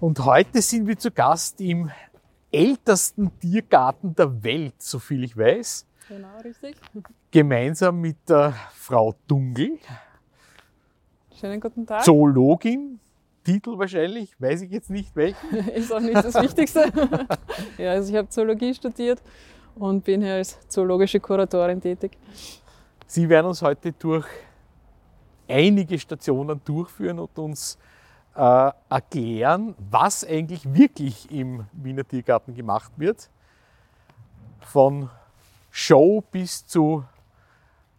Und heute sind wir zu Gast im ältesten Tiergarten der Welt, soviel ich weiß. Genau, richtig. Gemeinsam mit der Frau Dungel. Schönen guten Tag. Zoologin, Titel wahrscheinlich, weiß ich jetzt nicht welchen. Ist auch nicht das Wichtigste. ja, also ich habe Zoologie studiert und bin hier als zoologische Kuratorin tätig. Sie werden uns heute durch einige Stationen durchführen und uns äh, erklären, was eigentlich wirklich im Wiener Tiergarten gemacht wird. Von Show bis zu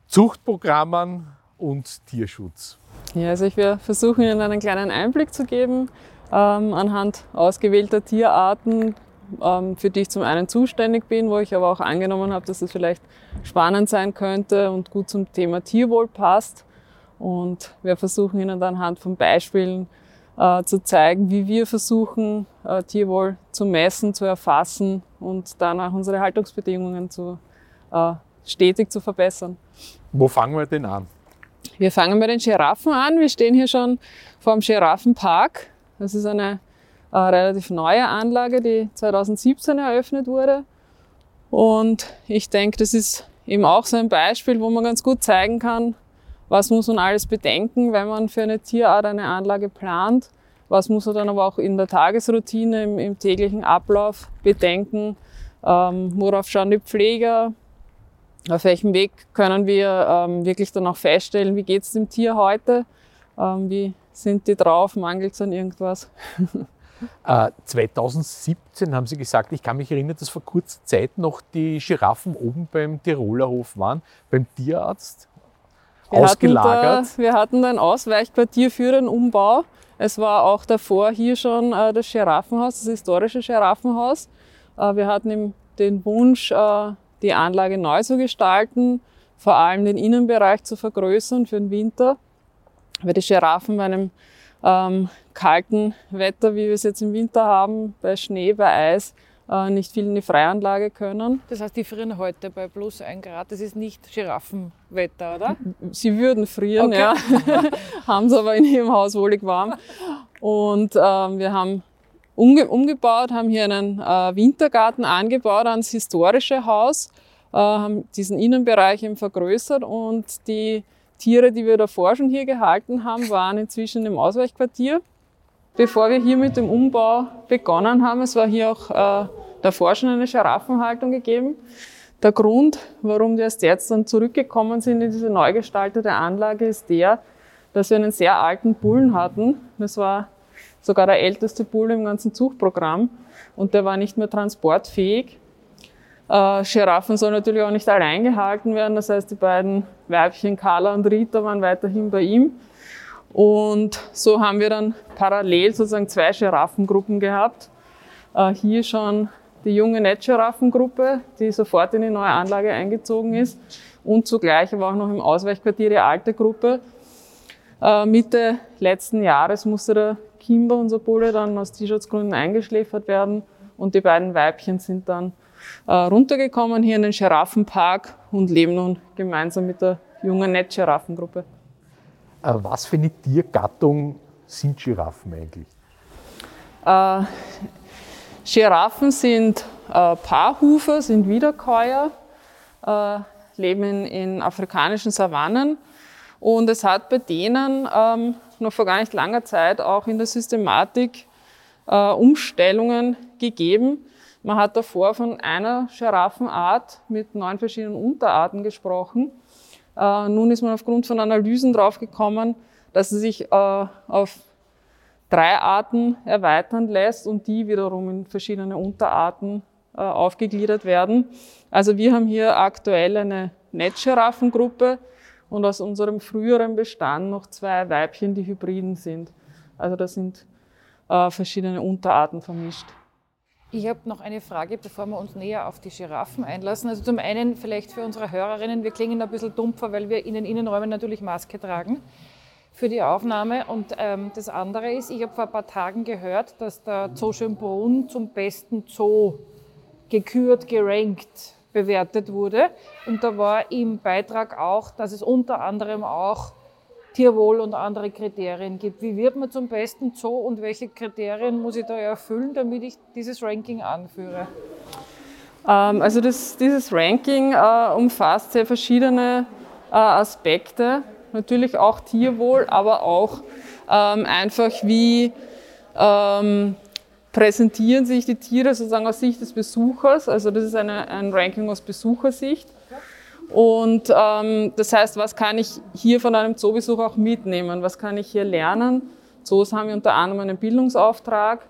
Zuchtprogrammen und Tierschutz. Ja, also ich werde versuchen, Ihnen einen kleinen Einblick zu geben ähm, anhand ausgewählter Tierarten, ähm, für die ich zum einen zuständig bin, wo ich aber auch angenommen habe, dass es vielleicht spannend sein könnte und gut zum Thema Tierwohl passt. Und wir versuchen Ihnen dann anhand von Beispielen äh, zu zeigen, wie wir versuchen, äh, Tierwohl zu messen, zu erfassen und danach unsere Haltungsbedingungen zu, äh, stetig zu verbessern. Wo fangen wir denn an? Wir fangen bei den Giraffen an. Wir stehen hier schon vor dem Giraffenpark. Das ist eine äh, relativ neue Anlage, die 2017 eröffnet wurde. Und ich denke, das ist eben auch so ein Beispiel, wo man ganz gut zeigen kann, was muss man alles bedenken, wenn man für eine Tierart eine Anlage plant? Was muss man dann aber auch in der Tagesroutine, im, im täglichen Ablauf bedenken? Ähm, worauf schauen die Pfleger? Auf welchem Weg können wir ähm, wirklich dann auch feststellen, wie geht es dem Tier heute? Ähm, wie sind die drauf? Mangelt es an irgendwas? Äh, 2017 haben Sie gesagt, ich kann mich erinnern, dass vor kurzer Zeit noch die Giraffen oben beim Tiroler Hof waren, beim Tierarzt wir ausgelagert. Hatten da, wir hatten ein Ausweichquartier für den Umbau. Es war auch davor hier schon äh, das Giraffenhaus, das historische Giraffenhaus. Äh, wir hatten den Wunsch, äh, die Anlage neu zu gestalten, vor allem den Innenbereich zu vergrößern für den Winter, weil die Giraffen bei einem ähm, kalten Wetter, wie wir es jetzt im Winter haben, bei Schnee, bei Eis, nicht viel in die Freianlage können. Das heißt, die frieren heute bei plus 1 Grad. Das ist nicht Giraffenwetter, oder? Sie würden frieren, okay. ja. haben sie aber in ihrem Haus wohlig warm. Und ähm, wir haben umge umgebaut, haben hier einen äh, Wintergarten angebaut ans historische Haus, äh, haben diesen Innenbereich eben vergrößert und die Tiere, die wir davor schon hier gehalten haben, waren inzwischen im Ausweichquartier bevor wir hier mit dem Umbau begonnen haben. Es war hier auch äh, davor schon eine Giraffenhaltung gegeben. Der Grund, warum wir erst jetzt dann zurückgekommen sind in diese neu gestaltete Anlage, ist der, dass wir einen sehr alten Bullen hatten. Das war sogar der älteste Bull im ganzen Zuchtprogramm und der war nicht mehr transportfähig. Äh, Giraffen sollen natürlich auch nicht allein gehalten werden. Das heißt, die beiden Weibchen Carla und Rita waren weiterhin bei ihm. Und so haben wir dann parallel sozusagen zwei Giraffengruppen gehabt. Äh, hier schon die junge Netzgiraffengruppe, die sofort in die neue Anlage eingezogen ist. Und zugleich aber auch noch im Ausweichquartier die alte Gruppe. Äh, Mitte letzten Jahres musste der Kimber, unser Bulle, dann aus Tierschutzgründen eingeschläfert werden. Und die beiden Weibchen sind dann äh, runtergekommen hier in den Giraffenpark und leben nun gemeinsam mit der jungen Netzgiraffengruppe. Äh, was für eine Tiergattung sind Giraffen eigentlich? Äh, Giraffen sind äh, Paarhufer, sind Wiederkäuer, äh, leben in, afrikanischen Savannen und es hat bei denen ähm, noch vor gar nicht langer Zeit auch in der Systematik äh, Umstellungen gegeben. Man hat davor von einer Giraffenart mit neun verschiedenen Unterarten gesprochen. Äh, nun ist man aufgrund von Analysen draufgekommen, dass es sich äh, auf drei Arten erweitern lässt und die wiederum in verschiedene Unterarten äh, aufgegliedert werden. Also wir haben hier aktuell eine Netzgiraffengruppe und aus unserem früheren Bestand noch zwei Weibchen, die Hybriden sind. Also da sind verschiedene Unterarten vermischt. Ich habe noch eine Frage, bevor wir uns näher auf die Giraffen einlassen. Also zum einen vielleicht für unsere Hörerinnen, wir klingen ein bisschen dumpfer, weil wir in den Innenräumen natürlich Maske tragen für die Aufnahme. Und ähm, das andere ist, ich habe vor ein paar Tagen gehört, dass der Zoo Schönbrunn zum besten Zoo gekürt, gerankt bewertet wurde. Und da war im Beitrag auch, dass es unter anderem auch Tierwohl und andere Kriterien gibt. Wie wird man zum besten Zoo und welche Kriterien muss ich da erfüllen, damit ich dieses Ranking anführe? Ähm, also das, dieses Ranking äh, umfasst sehr verschiedene äh, Aspekte, natürlich auch Tierwohl, aber auch ähm, einfach wie ähm, präsentieren sich die Tiere sozusagen aus Sicht des Besuchers. Also das ist eine, ein Ranking aus Besuchersicht. Und ähm, das heißt, was kann ich hier von einem Zoobesuch auch mitnehmen? Was kann ich hier lernen? Zoos haben ja unter anderem einen Bildungsauftrag,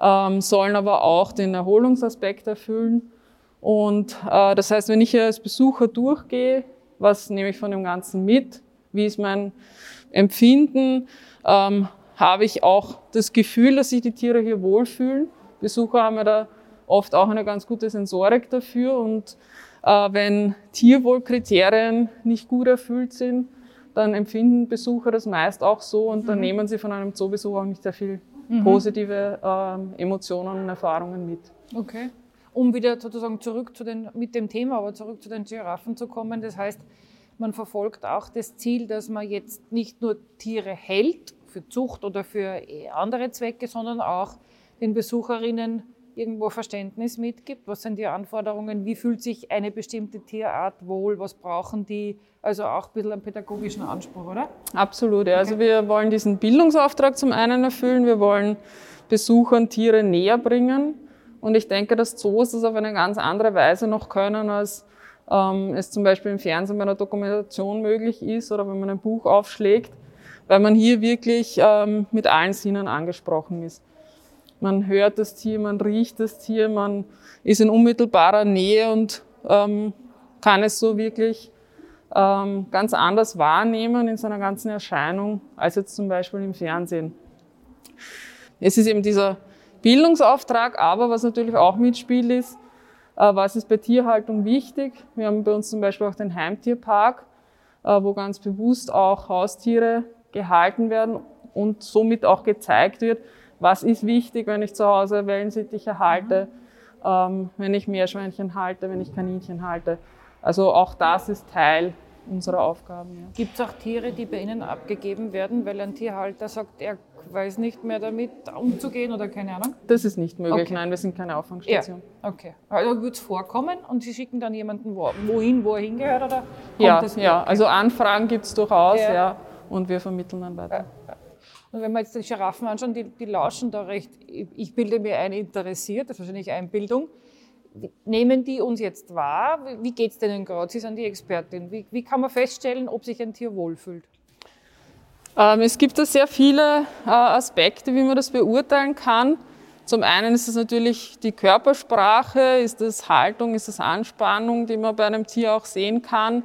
ähm, sollen aber auch den Erholungsaspekt erfüllen. Und äh, das heißt, wenn ich hier als Besucher durchgehe, was nehme ich von dem Ganzen mit? Wie ist mein Empfinden? Ähm, habe ich auch das Gefühl, dass sich die Tiere hier wohlfühlen. Besucher haben ja da oft auch eine ganz gute Sensorik dafür und wenn Tierwohlkriterien nicht gut erfüllt sind, dann empfinden Besucher das meist auch so und dann mhm. nehmen sie von einem Zoobesuch auch nicht sehr viel mhm. positive äh, Emotionen und Erfahrungen mit. Okay. Um wieder sozusagen zurück zu den, mit dem Thema, aber zurück zu den Giraffen zu kommen, das heißt, man verfolgt auch das Ziel, dass man jetzt nicht nur Tiere hält, für Zucht oder für andere Zwecke, sondern auch den Besucherinnen irgendwo Verständnis mitgibt. Was sind die Anforderungen? Wie fühlt sich eine bestimmte Tierart wohl? Was brauchen die? Also auch ein bisschen einen pädagogischen Anspruch, oder? Absolut. Ja. Also wir wollen diesen Bildungsauftrag zum einen erfüllen. Wir wollen Besuchern Tiere näher bringen. Und ich denke, dass Zoos das auf eine ganz andere Weise noch können, als ähm, es zum Beispiel im Fernsehen bei einer Dokumentation möglich ist oder wenn man ein Buch aufschlägt weil man hier wirklich ähm, mit allen Sinnen angesprochen ist. Man hört das Tier, man riecht das Tier, man ist in unmittelbarer Nähe und ähm, kann es so wirklich ähm, ganz anders wahrnehmen in seiner ganzen Erscheinung als jetzt zum Beispiel im Fernsehen. Es ist eben dieser Bildungsauftrag, aber was natürlich auch mitspielt ist, äh, was ist bei Tierhaltung wichtig? Wir haben bei uns zum Beispiel auch den Heimtierpark, äh, wo ganz bewusst auch Haustiere gehalten werden und somit auch gezeigt wird, was ist wichtig, wenn ich zu Hause Wellensittiche halte, ähm, wenn ich Meerschweinchen halte, wenn ich Kaninchen halte. Also auch das ist Teil unserer Aufgaben. Ja. Gibt es auch Tiere, die bei Ihnen abgegeben werden, weil ein Tierhalter sagt, er weiß nicht mehr damit umzugehen oder keine Ahnung? Das ist nicht möglich, okay. nein, wir sind keine Auffangstation. Ja. Okay. Also wird es vorkommen und Sie schicken dann jemanden wohin, wo er hingehört? Oder ja, ja. Okay. also Anfragen gibt es durchaus, ja. ja und wir vermitteln dann weiter. Und wenn wir jetzt die Giraffen anschauen, die, die lauschen da recht, ich bilde mir ein, interessiert, das ist wahrscheinlich Einbildung. Nehmen die uns jetzt wahr? Wie geht es denen gerade? Sie sind die Expertin. Wie, wie, kann man feststellen, ob sich ein Tier wohlfühlt? Ähm, es gibt da sehr viele äh, Aspekte, wie man das beurteilen kann. Zum einen ist es natürlich die Körpersprache, ist es Haltung, ist es Anspannung, die man bei einem Tier auch sehen kann.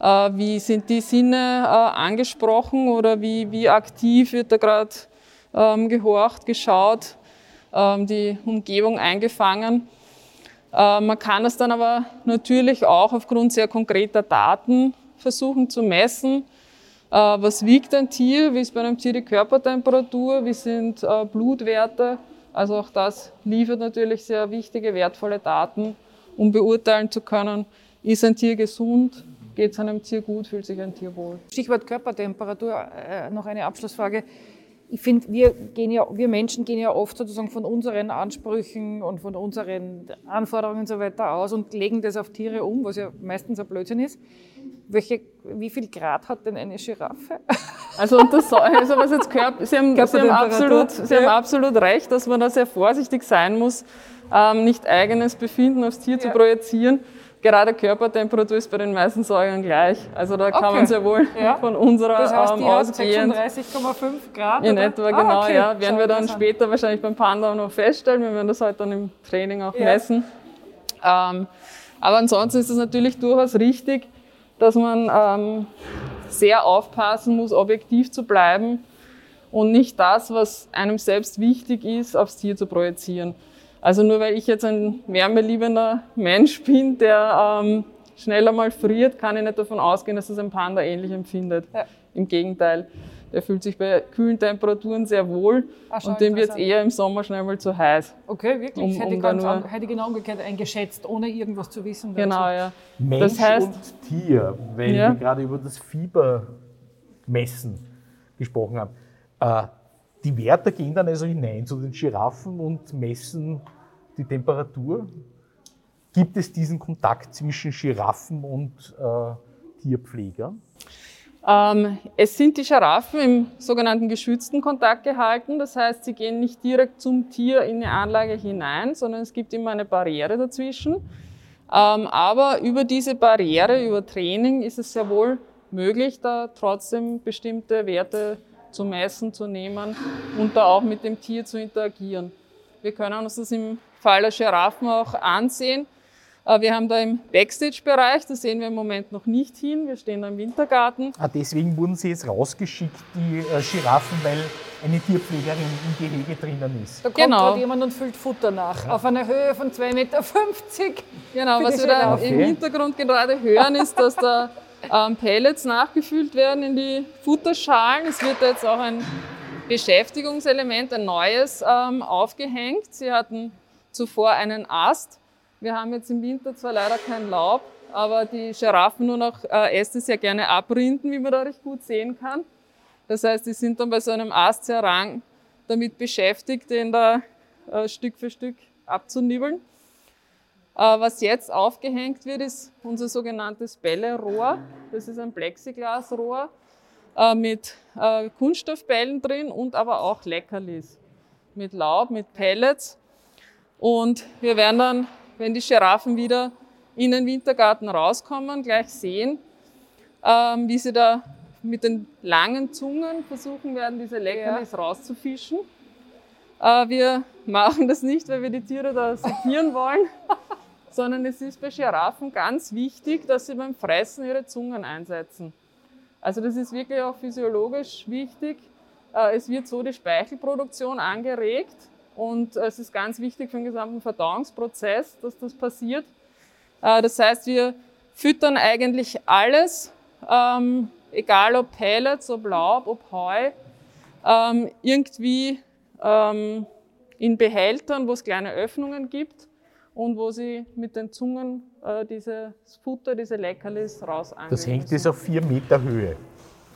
Äh, wie sind die Sinne äh, angesprochen oder wie, wie aktiv wird da gerade ähm, gehorcht, geschaut, ähm, die Umgebung eingefangen. Äh, man kann es dann aber natürlich auch aufgrund sehr konkreter Daten versuchen zu messen. Was wiegt ein Tier? Wie ist bei einem Tier die Körpertemperatur? Wie sind Blutwerte? Also auch das liefert natürlich sehr wichtige, wertvolle Daten, um beurteilen zu können, ist ein Tier gesund, geht es einem Tier gut, fühlt sich ein Tier wohl. Stichwort Körpertemperatur, äh, noch eine Abschlussfrage. Ich finde, wir, ja, wir Menschen gehen ja oft sozusagen von unseren Ansprüchen und von unseren Anforderungen und so weiter aus und legen das auf Tiere um, was ja meistens ein Blödsinn ist. Welche, wie viel Grad hat denn eine Giraffe? Also, das, also was jetzt Körper, Sie, haben, Sie, haben absolut, Sie haben absolut recht, dass man da sehr vorsichtig sein muss, ähm, nicht eigenes Befinden aufs Tier ja. zu projizieren gerade Körpertemperatur ist bei den meisten Säugern gleich. Also da kann man sehr wohl ja. von unserer das heißt, ähm, ausgehend. 36,5 Grad? In oder? etwa, genau, ah, okay. ja. Werden wir dann später wahrscheinlich beim Panda auch noch feststellen. Wir werden das heute dann im Training auch ja. messen. Ähm, aber ansonsten ist es natürlich durchaus richtig, dass man ähm, sehr aufpassen muss, objektiv zu bleiben und nicht das, was einem selbst wichtig ist, aufs Tier zu projizieren. Also nur weil ich jetzt ein wärmeliebender Mensch bin, der ähm, schneller mal friert, kann ich nicht davon ausgehen, dass es ein Panda ähnlich empfindet. Ja. Im Gegenteil, der fühlt sich bei kühlen Temperaturen sehr wohl Ach, und dem wird es eher im Sommer schnell mal zu heiß. Okay, wirklich? Um, hätte, um ganz nur, hätte ich genau umgekehrt eingeschätzt, ohne irgendwas zu wissen. Dazu. Genau, ja. Mensch das heißt, und Tier, weil ja. wir gerade über das Fiebermessen gesprochen haben. Äh, die Wärter gehen dann also hinein zu den Giraffen und messen die Temperatur. Gibt es diesen Kontakt zwischen Giraffen und äh, Tierpflegern? Ähm, es sind die Giraffen im sogenannten geschützten Kontakt gehalten. Das heißt, sie gehen nicht direkt zum Tier in die Anlage hinein, sondern es gibt immer eine Barriere dazwischen. Ähm, aber über diese Barriere, über Training, ist es sehr wohl möglich, da trotzdem bestimmte Werte zu messen, zu nehmen und da auch mit dem Tier zu interagieren. Wir können uns das im Fall der Giraffen auch ansehen. Äh, wir haben da im Backstage-Bereich, da sehen wir im Moment noch nicht hin, wir stehen da im Wintergarten. Ah, deswegen wurden sie jetzt rausgeschickt, die äh, Giraffen, weil eine Tierpflegerin im Gehege drinnen ist. Da kommt genau. jemand und füllt Futter nach, ja. auf einer Höhe von 2,50 Meter. Genau, was wir da im Hintergrund gerade hören, ist, dass da ähm, Pellets nachgefüllt werden in die Futterschalen. Es wird jetzt auch ein Beschäftigungselement, ein neues, ähm, aufgehängt. Sie hatten zuvor einen Ast. Wir haben jetzt im Winter zwar leider kein Laub, aber die Giraffen nur noch äh, Äste sehr gerne abrinden, wie man da recht gut sehen kann. Das heißt, die sind dann bei so einem Ast sehr rang damit beschäftigt, den da äh, Stück für Stück abzunibbeln. Äh, was jetzt aufgehängt wird, ist unser sogenanntes Bällerohr. Das ist ein Plexiglasrohr äh, mit äh, Kunststoffbällen drin und aber auch Leckerlis mit Laub, mit Pellets. Und wir werden dann wenn die Giraffen wieder in den Wintergarten rauskommen, gleich sehen, ähm, wie sie da mit den langen Zungen versuchen werden, diese Leckerlis ja. rauszufischen. Wir machen das nicht, weil wir die Tiere da sekieren wollen, sondern es ist bei Giraffen ganz wichtig, dass sie beim Fressen ihre Zungen einsetzen. Also das ist wirklich auch physiologisch wichtig. Äh, es wird so die Speichelproduktion angeregt und es ist ganz wichtig für den gesamten Verdauungsprozess, dass das passiert. Äh, das heißt, wir füttern eigentlich alles, ähm, egal ob Pellets, ob Laub, ob Heu, ähm, irgendwie ähm, in Behältern, wo es kleine Öffnungen gibt und wo sie mit den Zungen äh, dieses Futter, diese Leckerlis raus Das hängt jetzt auf vier Meter Höhe.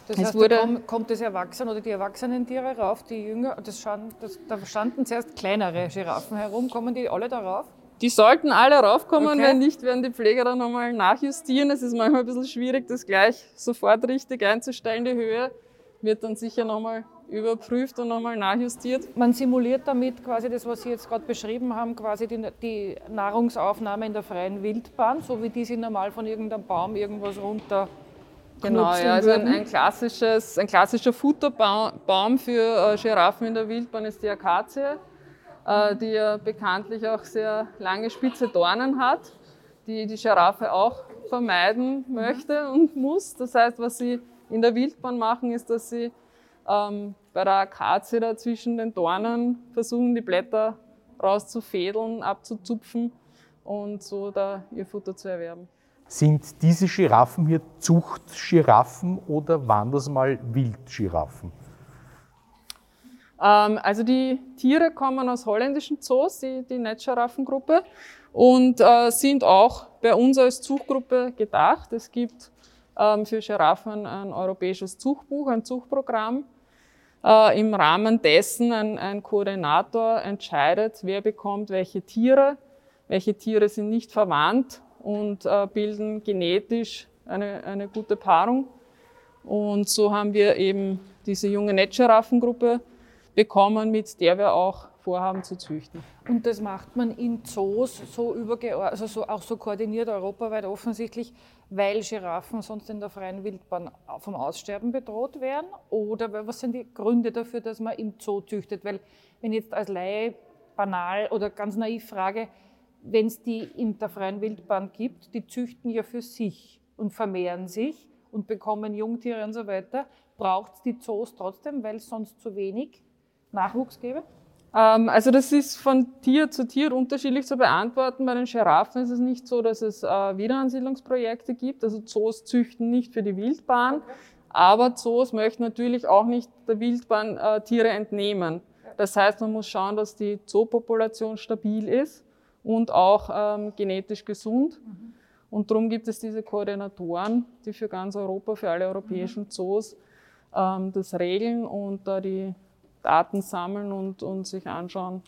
Das heißt, wurde, da kommt das Erwachsene oder die erwachsenen Tiere rauf, die Jünger, das stand, das, da standen zuerst kleinere Giraffen herum, kommen die alle darauf? Die sollten alle raufkommen, okay. wenn nicht, werden die Pfleger dann nochmal nachjustieren. Es ist manchmal ein bisschen schwierig, das gleich sofort richtig einzustellen, die Höhe. Wird dann sicher nochmal überprüft und nochmal nachjustiert. Man simuliert damit quasi das, was Sie jetzt gerade beschrieben haben, quasi die, die Nahrungsaufnahme in der freien Wildbahn, so wie die sie normal von irgendeinem Baum irgendwas runter Genau, ja, also ein, ein, klassisches, ein klassischer Futterbaum für äh, Giraffen in der Wildbahn ist die Akazie, äh, die ja bekanntlich auch sehr lange spitze Dornen hat, die die Giraffe auch vermeiden möchte und muss. Das heißt, was sie in der Wildbahn machen, ist, dass sie ähm, bei der Akazie da zwischen den Dornen versuchen, die Blätter rauszufädeln, abzuzupfen und so da ihr Futter zu erwerben. Sind diese Giraffen hier Zuchtgiraffen oder waren das mal Wildgiraffen? Ähm, also die Tiere kommen aus holländischen Zoos, die, die Netzgiraffengruppe, und äh, sind auch bei uns als Zuchtgruppe gedacht. Es gibt ähm, für Giraffen ein europäisches Zuchtbuch, ein Zuchtprogramm. Äh, Im Rahmen dessen ein, ein Koordinator entscheidet, wer bekommt welche Tiere, welche Tiere sind nicht verwandt und äh, bilden genetisch eine, eine gute Paarung. Und so haben wir eben diese junge Netzgiraffengruppe bekommen, mit der wir auch vorhaben zu züchten. Und das macht man in Zoos so also so, auch so koordiniert europaweit offensichtlich, weil Giraffen sonst in der freien Wildbahn vom Aussterben bedroht wären? Oder was sind die Gründe dafür, dass man im Zoo züchtet? Weil wenn ich jetzt als Laie banal oder ganz naiv frage, wenn es die in der freien Wildbahn gibt, die züchten ja für sich. und vermehren sich und bekommen Jungtiere und so weiter. Braucht es die Zoos trotzdem, weil es sonst zu wenig Nachwuchs gäbe? Ähm, also das ist von Tier zu Tier unterschiedlich zu beantworten. Bei den Giraffen ist es nicht so, dass es äh, Wiederansiedlungsprojekte gibt. Also Zoos züchten nicht für die Wildbahn, aber Zoos möchten natürlich auch nicht der Wildbahn äh, Tiere entnehmen. Das heißt, man muss schauen, dass die Zoopopulation stabil ist und auch ähm, genetisch gesund. Mhm. Und darum gibt es diese Koordinatoren, die für ganz Europa, für alle europäischen mhm. Zoos ähm, das regeln und da die Daten sammeln und, und sich anschauen,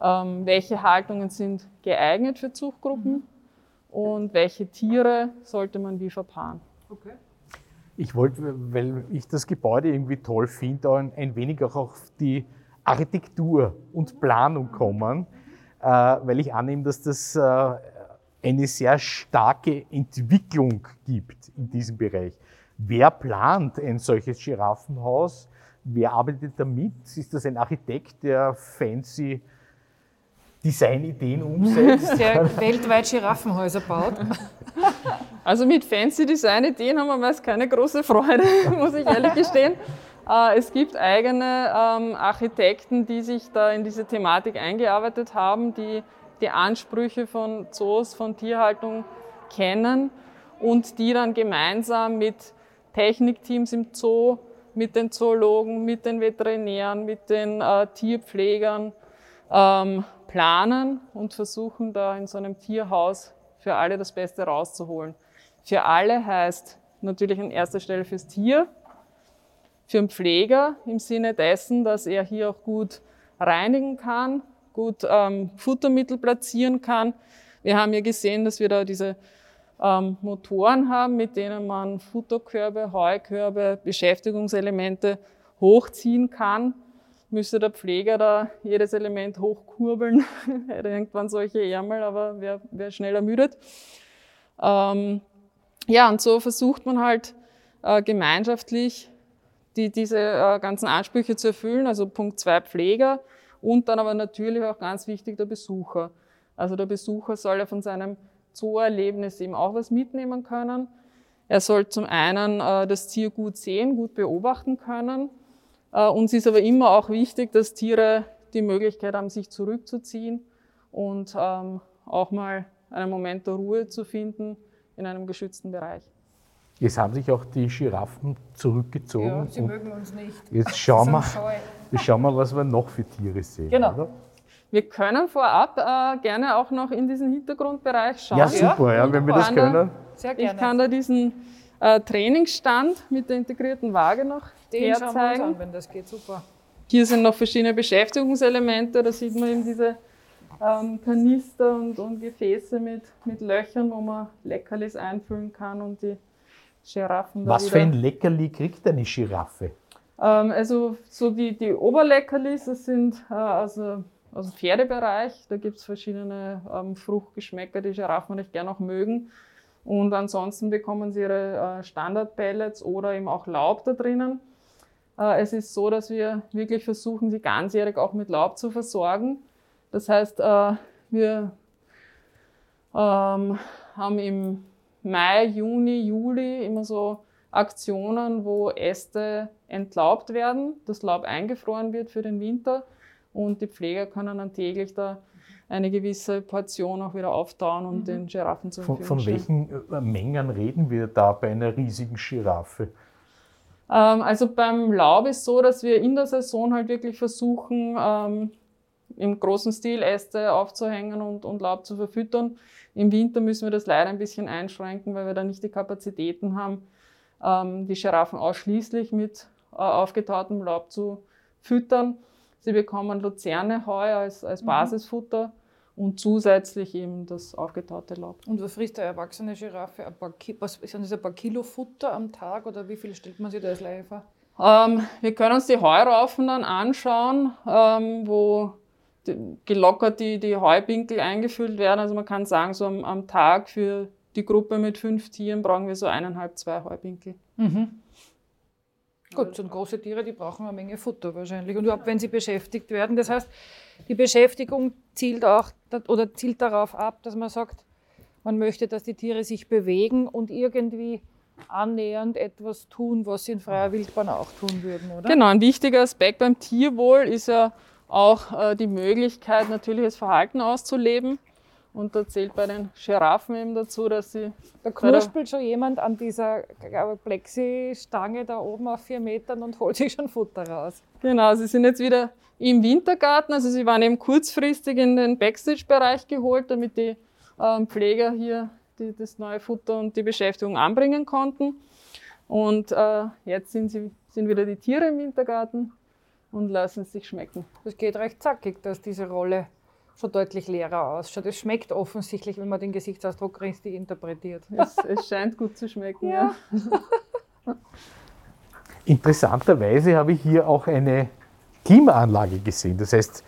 ähm, welche Haltungen sind geeignet für Zuchtgruppen mhm. und welche Tiere sollte man wie verpaaren. Okay. Ich wollte, weil ich das Gebäude irgendwie toll finde, ein, ein wenig auch auf die Architektur und Planung kommen, äh, weil ich annehme, dass das äh, eine sehr starke Entwicklung gibt in diesem Bereich. Wer plant ein solches Giraffenhaus? Wer arbeitet damit? Ist das ein Architekt, der fancy Designideen umsetzt? Der weltweit Giraffenhäuser baut. Also mit fancy Designideen haben wir meist keine große Freude, muss ich ehrlich gestehen. Äh, es gibt eigene ähm, Architekten, die sich da in diese Thematik eingearbeitet haben, die die Ansprüche von Zoos, von Tierhaltung kennen und die dann gemeinsam mit Technikteams im Zoo, mit den Zoologen, mit den Veterinären, mit den äh, Tierpflegern ähm, planen und versuchen da in so einem Tierhaus für alle das Beste rauszuholen. Für alle heißt natürlich an erster Stelle fürs Tier, für den Pfleger im Sinne dessen, dass er hier auch gut reinigen kann, gut ähm, Futtermittel platzieren kann. Wir haben ja gesehen, dass wir da diese ähm, Motoren haben, mit denen man Futterkörbe, Heukörbe, Beschäftigungselemente hochziehen kann. Müsste der Pfleger da jedes Element hochkurbeln, hat irgendwann solche Ärmel, aber wäre wär schnell ermüdet. Ähm, ja, und so versucht man halt äh, gemeinschaftlich die, diese äh, ganzen Ansprüche zu erfüllen, also Punkt zwei Pfleger und dann aber natürlich auch ganz wichtig der Besucher. Also der Besucher soll ja von seinem Zoo-Erlebnis eben auch was mitnehmen können. Er soll zum einen äh, das Tier gut sehen, gut beobachten können. Äh, uns ist aber immer auch wichtig, dass Tiere die Möglichkeit haben, sich zurückzuziehen und ähm, auch mal einen Moment der Ruhe zu finden in einem geschützten Bereich. Jetzt haben sich auch die Giraffen zurückgezogen. Ja, sie mögen uns nicht. Jetzt schauen, wir, jetzt schauen wir, was wir noch für Tiere sehen. Genau. Oder? Wir können vorab äh, gerne auch noch in diesen Hintergrundbereich schauen. Ja, super, ja, ja wenn wir das können. Sehr gerne. Ich kann da diesen äh, Trainingsstand mit der integrierten Waage noch Den herzeigen. Schauen wir uns an, wenn das geht, super. Hier sind noch verschiedene Beschäftigungselemente. Da sieht man eben diese ähm, Kanister und, und Gefäße mit, mit Löchern, wo man Leckerlis einfüllen kann und die Giraffen. Was für ein Leckerli kriegt eine Giraffe? Ähm, also so die, die Oberleckerlis, das sind äh, also aus dem Pferdebereich. Da gibt es verschiedene ähm, Fruchtgeschmäcker, die Giraffen recht gerne auch mögen. Und ansonsten bekommen sie ihre äh, Standard-Pellets oder eben auch Laub da drinnen. Äh, es ist so, dass wir wirklich versuchen, sie ganzjährig auch mit Laub zu versorgen. Das heißt, äh, wir ähm, haben im Mai, Juni, Juli immer so Aktionen, wo Äste entlaubt werden, das Laub eingefroren wird für den Winter und die Pfleger können dann täglich da eine gewisse Portion auch wieder auftauen und mhm. den Giraffen Verfügung Von, von welchen äh, Mengen reden wir da bei einer riesigen Giraffe? Ähm, also beim Laub ist so, dass wir in der Saison halt wirklich versuchen, ähm, im großen Stil Äste aufzuhängen und, und Laub zu verfüttern. Im Winter müssen wir das leider ein bisschen einschränken, weil wir da nicht die Kapazitäten haben, ähm, die Giraffen ausschließlich mit äh, aufgetautem Laub zu füttern. Sie bekommen Luzerneheu als, als mhm. Basisfutter und zusätzlich eben das aufgetaute Laub. Und was frisst eine erwachsene Giraffe? Ein paar, was sind das ein paar Kilo Futter am Tag oder wie viel stellt man sich da als Laie vor? Ähm, wir können uns die Heuraufen dann anschauen, ähm, wo gelockert die, die Heubinkel eingefüllt werden. Also man kann sagen, so am, am Tag für die Gruppe mit fünf Tieren brauchen wir so eineinhalb, zwei Heubinkel. Mhm. Gut, so große Tiere, die brauchen eine Menge Futter wahrscheinlich. Und überhaupt, wenn sie beschäftigt werden. Das heißt, die Beschäftigung zielt auch oder zielt darauf ab, dass man sagt, man möchte, dass die Tiere sich bewegen und irgendwie annähernd etwas tun, was sie in freier Wildbahn auch tun würden, oder? Genau, ein wichtiger Aspekt beim Tierwohl ist ja auch äh, die Möglichkeit, natürliches Verhalten auszuleben. Und da zählt bei den Giraffen eben dazu, dass sie. Da knuspelt schon jemand an dieser Plexi-Stange da oben auf vier Metern und holt sich schon Futter raus. Genau, sie sind jetzt wieder im Wintergarten. Also sie waren eben kurzfristig in den Backstage-Bereich geholt, damit die ähm, Pfleger hier die, das neue Futter und die Beschäftigung anbringen konnten. Und äh, jetzt sind, sie, sind wieder die Tiere im Wintergarten und lassen es sich schmecken. Das geht recht zackig, dass diese Rolle so deutlich leerer ausschaut. Es schmeckt offensichtlich, wenn man den Gesichtsausdruck richtig interpretiert. Es, es scheint gut zu schmecken, ja. ja. Interessanterweise habe ich hier auch eine Klimaanlage gesehen. Das heißt,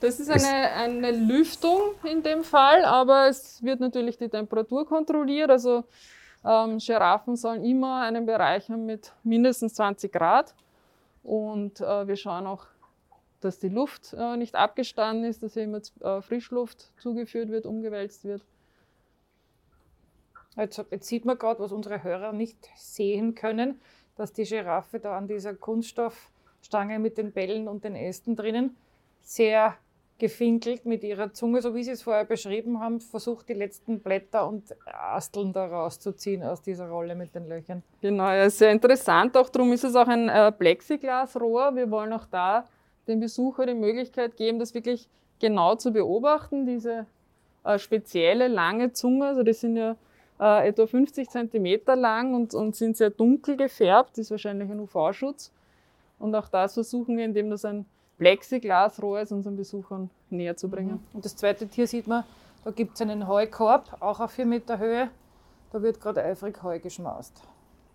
das ist eine, eine Lüftung in dem Fall, aber es wird natürlich die Temperatur kontrolliert. Also ähm, Giraffen sollen immer einen Bereich haben mit mindestens 20 Grad. Und äh, wir schauen auch dass die Luft äh, nicht abgestanden ist, dass hier immer äh, Frischluft zugeführt wird, umgewälzt wird. Jetzt, jetzt sieht man gerade, was unsere Hörer nicht sehen können, dass die Giraffe da an dieser Kunststoffstange mit den Bällen und den Ästen drinnen sehr gefinkelt mit ihrer Zunge, so wie Sie es vorher beschrieben haben, versucht die letzten Blätter und Asteln da rauszuziehen aus dieser Rolle mit den Löchern. Genau, ja, sehr interessant. Auch darum ist es auch ein äh, Plexiglasrohr. Wir wollen auch da dem Besucher die Möglichkeit geben, das wirklich genau zu beobachten, diese äh, spezielle lange Zunge, also die sind ja äh, etwa 50 Zentimeter lang und, und sind sehr dunkel gefärbt, ist wahrscheinlich ein UV-Schutz. Und auch das versuchen wir, indem das ein Plexiglasrohr ist, unseren Besuchern näher zu bringen. Mhm. Und das zweite Tier sieht man, da gibt es einen Heukorb, auch auf 4 Meter Höhe. Da wird gerade eifrig Heu geschmaust.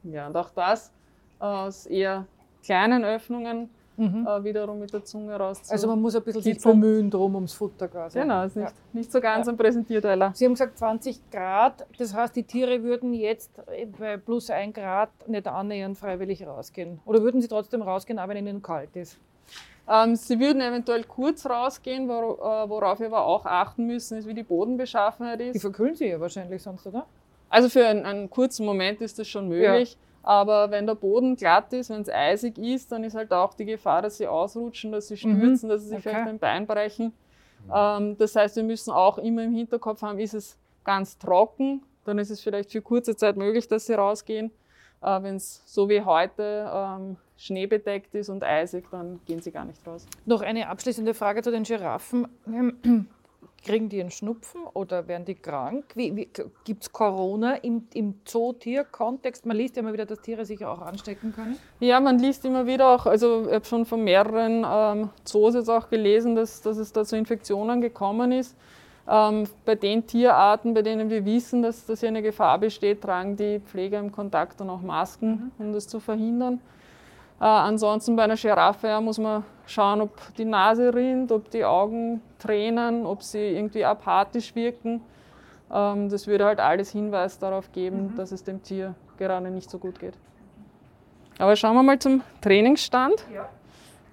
Ja, und auch das aus eher kleinen Öffnungen mhm. äh, wiederum mit der Zunge rausziehen. Also man muss ein bisschen sich bemühen drum ums Futter quasi. Genau, ist nicht, ja. nicht so ganz ja. ein Präsentierteller. Sie haben gesagt 20 Grad, das heißt, die Tiere würden jetzt bei plus 1 Grad nicht annähernd freiwillig rausgehen. Oder würden sie trotzdem rausgehen, auch wenn ihnen kalt ist? Ähm, sie würden eventuell kurz rausgehen, wor äh, worauf wir aber auch achten müssen, ist, wie die Bodenbeschaffenheit ist. Die verkühlen sie ja wahrscheinlich sonst, oder? Also für einen, einen kurzen Moment ist das schon möglich. Ja. Aber wenn der Boden glatt ist, wenn es eisig ist, dann ist halt auch die Gefahr, dass sie ausrutschen, dass sie mhm. stürzen, mhm. dass sie sich okay. vielleicht ein Bein brechen. Ähm, das heißt, wir müssen auch immer im Hinterkopf haben, ist es ganz trocken, dann ist es vielleicht für kurze Zeit möglich, dass sie rausgehen. Äh, wenn es so wie heute ähm, schneebedeckt ist und eisig, dann gehen sie gar nicht raus. Noch eine abschließende Frage zu den Giraffen. Kriegen die einen Schnupfen oder werden die krank? Gibt es Corona im, im Zootier-Kontext? Man liest ja immer wieder, dass Tiere sich auch anstecken können. Ja, man liest immer wieder auch, also ich habe schon von mehreren ähm, Zoos jetzt auch gelesen, dass, dass es da zu Infektionen gekommen ist. Ähm, bei den Tierarten, bei denen wir wissen, dass, dass hier eine Gefahr besteht, tragen die Pfleger im Kontakt dann auch Masken, mhm. um das zu verhindern. Äh, ansonsten bei einer Giraffe ja, muss man schauen, ob die Nase rinnt, ob die Augen tränen, ob sie irgendwie apathisch wirken. Ähm, das würde halt alles Hinweis darauf geben, mhm. dass es dem Tier gerade nicht so gut geht. Aber schauen wir mal zum Trainingsstand. Ja.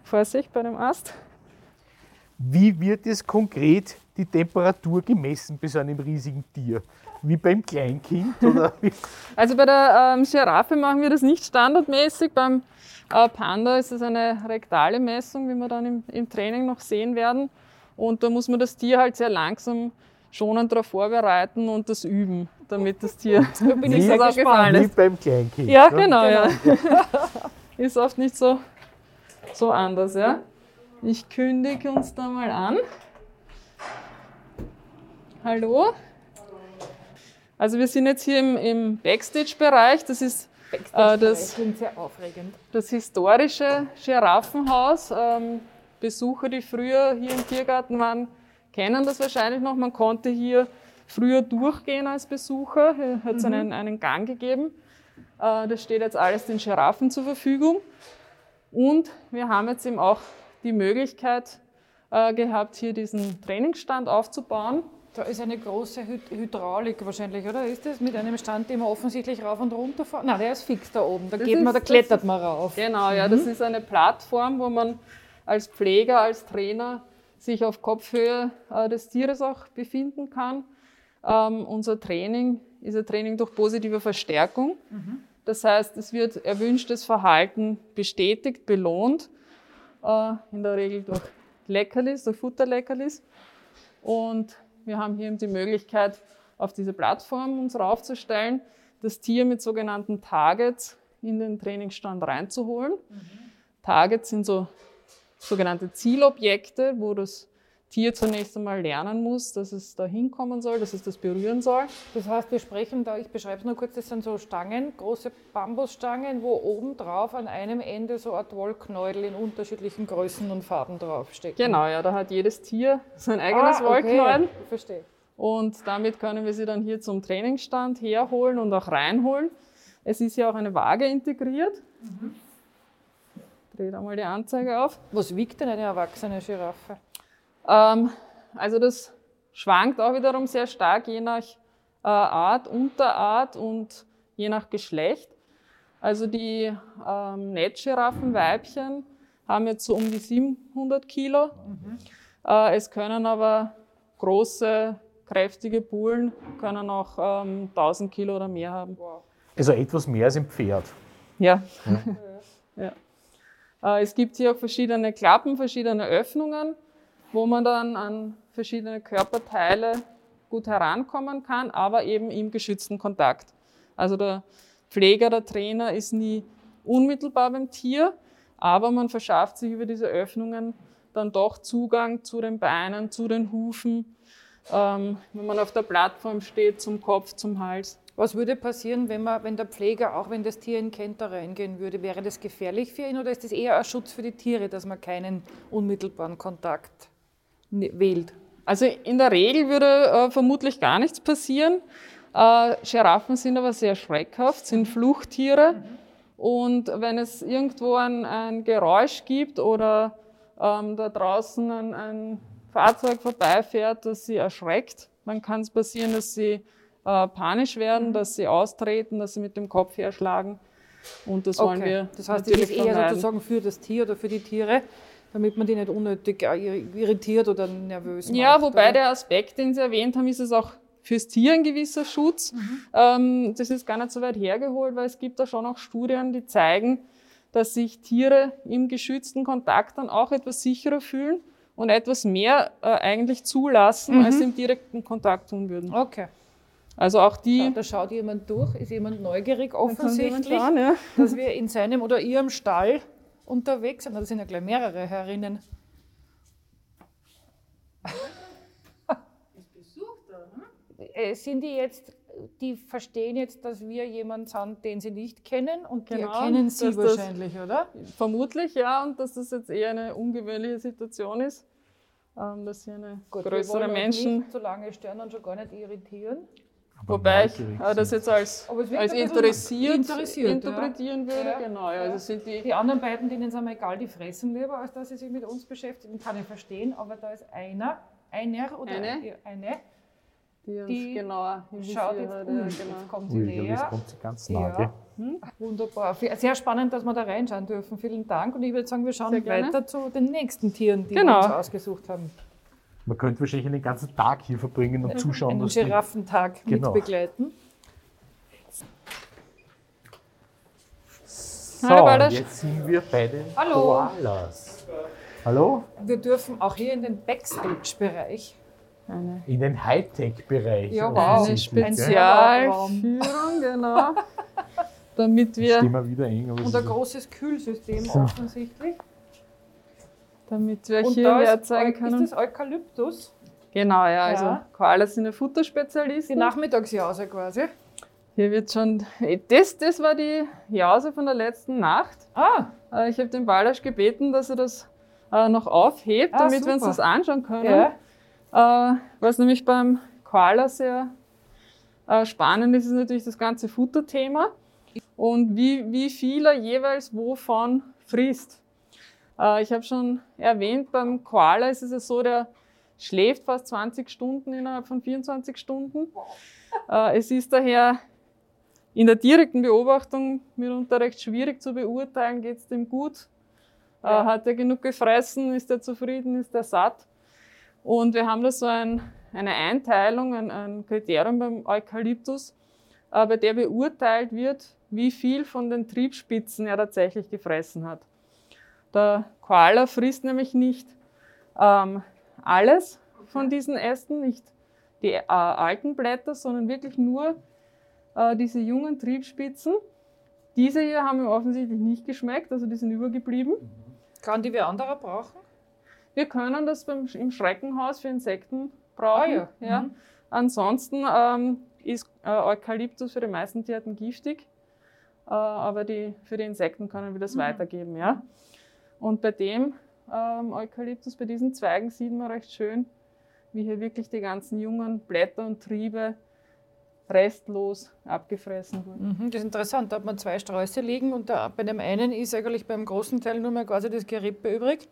Vorsicht bei dem Ast. Wie wird es konkret die Temperatur gemessen bei so einem riesigen Tier? Wie beim Kleinkind? Oder also bei der ähm, Giraffe machen wir das nicht standardmäßig. Beim Panda ist es eine rektale Messung, wie wir dann im, im, Training noch sehen werden. Und da muss man das Tier halt sehr langsam schonend darauf vorbereiten und das üben, damit das Tier da bin ich sehr gespannt. Wie beim Kleinkind. Ja, genau, ja. ist oft nicht so, so anders, ja. Ich kündige uns da mal an. Hallo. Also wir sind jetzt hier im, im Backstage-Bereich. Das ist äh, das, sehr aufregend. das historische Giraffenhaus. Ähm, Besucher, die früher hier im Tiergarten waren, kennen das wahrscheinlich noch. Man konnte hier früher durchgehen als Besucher. Hier hat es mhm. einen, einen Gang gegeben. Äh, das steht jetzt alles den Giraffen zur Verfügung. Und wir haben jetzt eben auch die Möglichkeit äh, gehabt, hier diesen Trainingsstand aufzubauen. Da ist eine große Hydraulik wahrscheinlich, oder? Ist das mit einem Stand, den man offensichtlich rauf und runter fährt? Nein, der ist fix da oben. Da, geht ist, man, da klettert man rauf. Genau, ja, mhm. das ist eine Plattform, wo man als Pfleger, als Trainer sich auf Kopfhöhe äh, des Tieres auch befinden kann. ähm, unser Training ist ein Training durch positive Verstärkung. Das heißt, es wird erwünschtes Verhalten bestätigt, belohnt, äh, in der Regel durch Leckerlis, durch Futterleckerlis. Und wir haben hier eben die Möglichkeit, auf diese Plattform uns raufzustellen, das Tier mit sogenannten Targets in den Trainingsstand reinzuholen. Targets sind so sogenannte Zielobjekte, wo das Tier zunächst einmal lernen muss, dass es da hinkommen soll, dass es das berühren soll. Das heißt, wir sprechen da, ich beschreibe es nur kurz, das sind so Stangen, große Bambusstangen, wo oben drauf an einem Ende so ein Wollknäuel in unterschiedlichen Größen und Farben draufsteckt. Genau, ja, da hat jedes Tier sein eigenes ah, Wollknäuel. Okay. Verstehe. Und damit können wir sie dann hier zum Trainingsstand herholen und auch reinholen. Es ist ja auch eine Waage integriert. Mhm. Dreh da mal die Anzeige auf. Was wiegt denn eine erwachsene Giraffe? Ähm, also das schwankt auch wiederum sehr stark, je nach äh, Art, Unterart und je nach Geschlecht. Also die ähm, Netzgiraffenweibchen haben jetzt so um die 700 Kilo. Mhm. Äh, es können aber große, kräftige Bullen können auch ähm, 1000 Kilo oder mehr haben. Wow. Also etwas mehr als ein Pferd. Ja. ja. ja. Äh, es gibt hier auch verschiedene Klappen, verschiedene Öffnungen wo man dann an verschiedene Körperteile gut herankommen kann, aber eben im geschützten Kontakt. Also der Pfleger, der Trainer ist nie unmittelbar beim Tier, aber man verschafft sich über diese Öffnungen dann doch Zugang zu den Beinen, zu den Hufen, ähm, wenn man auf der Plattform steht, zum Kopf, zum Hals. Was würde passieren, wenn, man, wenn der Pfleger, auch wenn das Tier ihn kennt, da reingehen würde? Wäre das gefährlich für ihn oder ist das eher ein Schutz für die Tiere, dass man keinen unmittelbaren Kontakt wählt? Also in der Regel würde äh, vermutlich gar nichts passieren. Äh, Giraffen sind aber sehr schreckhaft, sind Fluchttiere. Mhm. Und wenn es irgendwo ein, ein Geräusch gibt oder ähm, da draußen ein, ein, Fahrzeug vorbeifährt, das sie erschreckt, dann kann es passieren, dass sie äh, panisch werden, mhm. dass sie austreten, dass sie mit dem Kopf herschlagen. Und das okay. wollen wir. Das heißt, das ist eher sozusagen für das Tier oder für die Tiere damit man die nicht unnötig irritiert oder nervös macht. Ja, wobei oder? der Aspekt, den Sie erwähnt haben, ist es auch fürs Tier ein gewisser Schutz. Mhm. Ähm, das ist gar nicht so weit hergeholt, weil es gibt da schon auch Studien, die zeigen, dass sich Tiere im geschützten Kontakt dann auch etwas sicherer fühlen und etwas mehr äh, eigentlich zulassen, mhm. als sie im direkten Kontakt tun würden. Okay. Also auch die. Schau, da schaut jemand durch, ist jemand neugierig offensichtlich, schauen, ja. dass wir in seinem oder ihrem Stall unterwegs sind. Da sind ja gleich mehrere da, ne? Sind die jetzt, die verstehen jetzt, dass wir jemanden sind, den sie nicht kennen und genau, die erkennen sie wahrscheinlich, oder? Vermutlich, ja, und dass das jetzt eher eine ungewöhnliche Situation ist, ähm, dass sie eine Gut, größere wir Menschen. Nicht so lange stören und schon gar nicht irritieren. Wobei ich äh, das jetzt als, als interessiert, interessiert, interpretieren ja. würde. Ja. Genau, ja. Also sind die, die anderen beiden, denen sind mir egal, die fressen lieber, als dass sie sich mit uns beschäftigen, kann ich verstehen. Aber da ist einer, einer oder eine, eine die uns die genauer schaut jetzt, hat, genau. jetzt kommt sie Ui, näher. Jetzt kommt sie ganz nah. Ja. Hm? Wunderbar. Sehr spannend, dass wir da reinschauen dürfen. Vielen Dank. Und ich würde sagen, wir schauen weiter zu den nächsten Tieren, die genau. wir uns ausgesucht haben. Man könnte wahrscheinlich einen ganzen Tag hier verbringen und zuschauen. Einen Giraffentag genau. mit begleiten. So, Hallo, jetzt sind wir bei den Hallo. Koalas. Hallo? Wir dürfen auch hier in den Backstage-Bereich. In den Hightech-Bereich. Ja, wow. Eine Spezialführung, genau. Damit wir. wieder eng, und ein großes Kühlsystem offensichtlich. Damit wir und hier mehr zeigen können. Ist das Eukalyptus? Genau, ja. Also ja. Koalas sind ja Futterspezialisten. Die Nachmittagsjause quasi. Hier wird schon. Das, das war die Jause von der letzten Nacht. Ah. Äh, ich habe den Balasch gebeten, dass er das äh, noch aufhebt, ah, damit super. wir uns das anschauen können. Ja. Äh, was nämlich beim Koala sehr spannend ist, ist natürlich das ganze Futterthema und wie, wie viel er jeweils wovon frisst. Äh, ich habe schon erwähnt, beim Koala ist es ja so, der schläft fast 20 Stunden innerhalb von 24 Stunden. Äh, es ist daher in der direkten Beobachtung mitunter recht schwierig zu beurteilen, geht es dem gut, äh, hat er genug gefressen, ist er zufrieden, ist er satt. Und wir haben da so ein, eine Einteilung, ein, ein Kriterium beim Eukalyptus, äh, bei der beurteilt wird, wie viel von den Triebspitzen er tatsächlich gefressen hat. Der Koala frisst nämlich nicht ähm, alles von diesen Ästen, nicht die äh, alten Blätter, sondern wirklich nur äh, diese jungen Triebspitzen. Diese hier haben ihm offensichtlich nicht geschmeckt, also die sind übergeblieben. Kann die wer anderer brauchen? Wir können das beim, im Schreckenhaus für Insekten brauchen. Ah, ja. ja. Mhm. Ansonsten ähm, ist äh, Eukalyptus für die meisten Tierarten giftig, äh, aber die, für die Insekten können wir das Mhm. weitergeben. Ja? Und bei dem ähm, Eukalyptus, bei diesen Zweigen sieht man recht schön, wie hier wirklich die ganzen jungen Blätter und Triebe restlos abgefressen wurden. Mhm, das ist interessant. Da hat man zwei Sträuße liegen und da, bei dem einen ist eigentlich beim großen Teil nur mehr quasi das Gerippe übrig.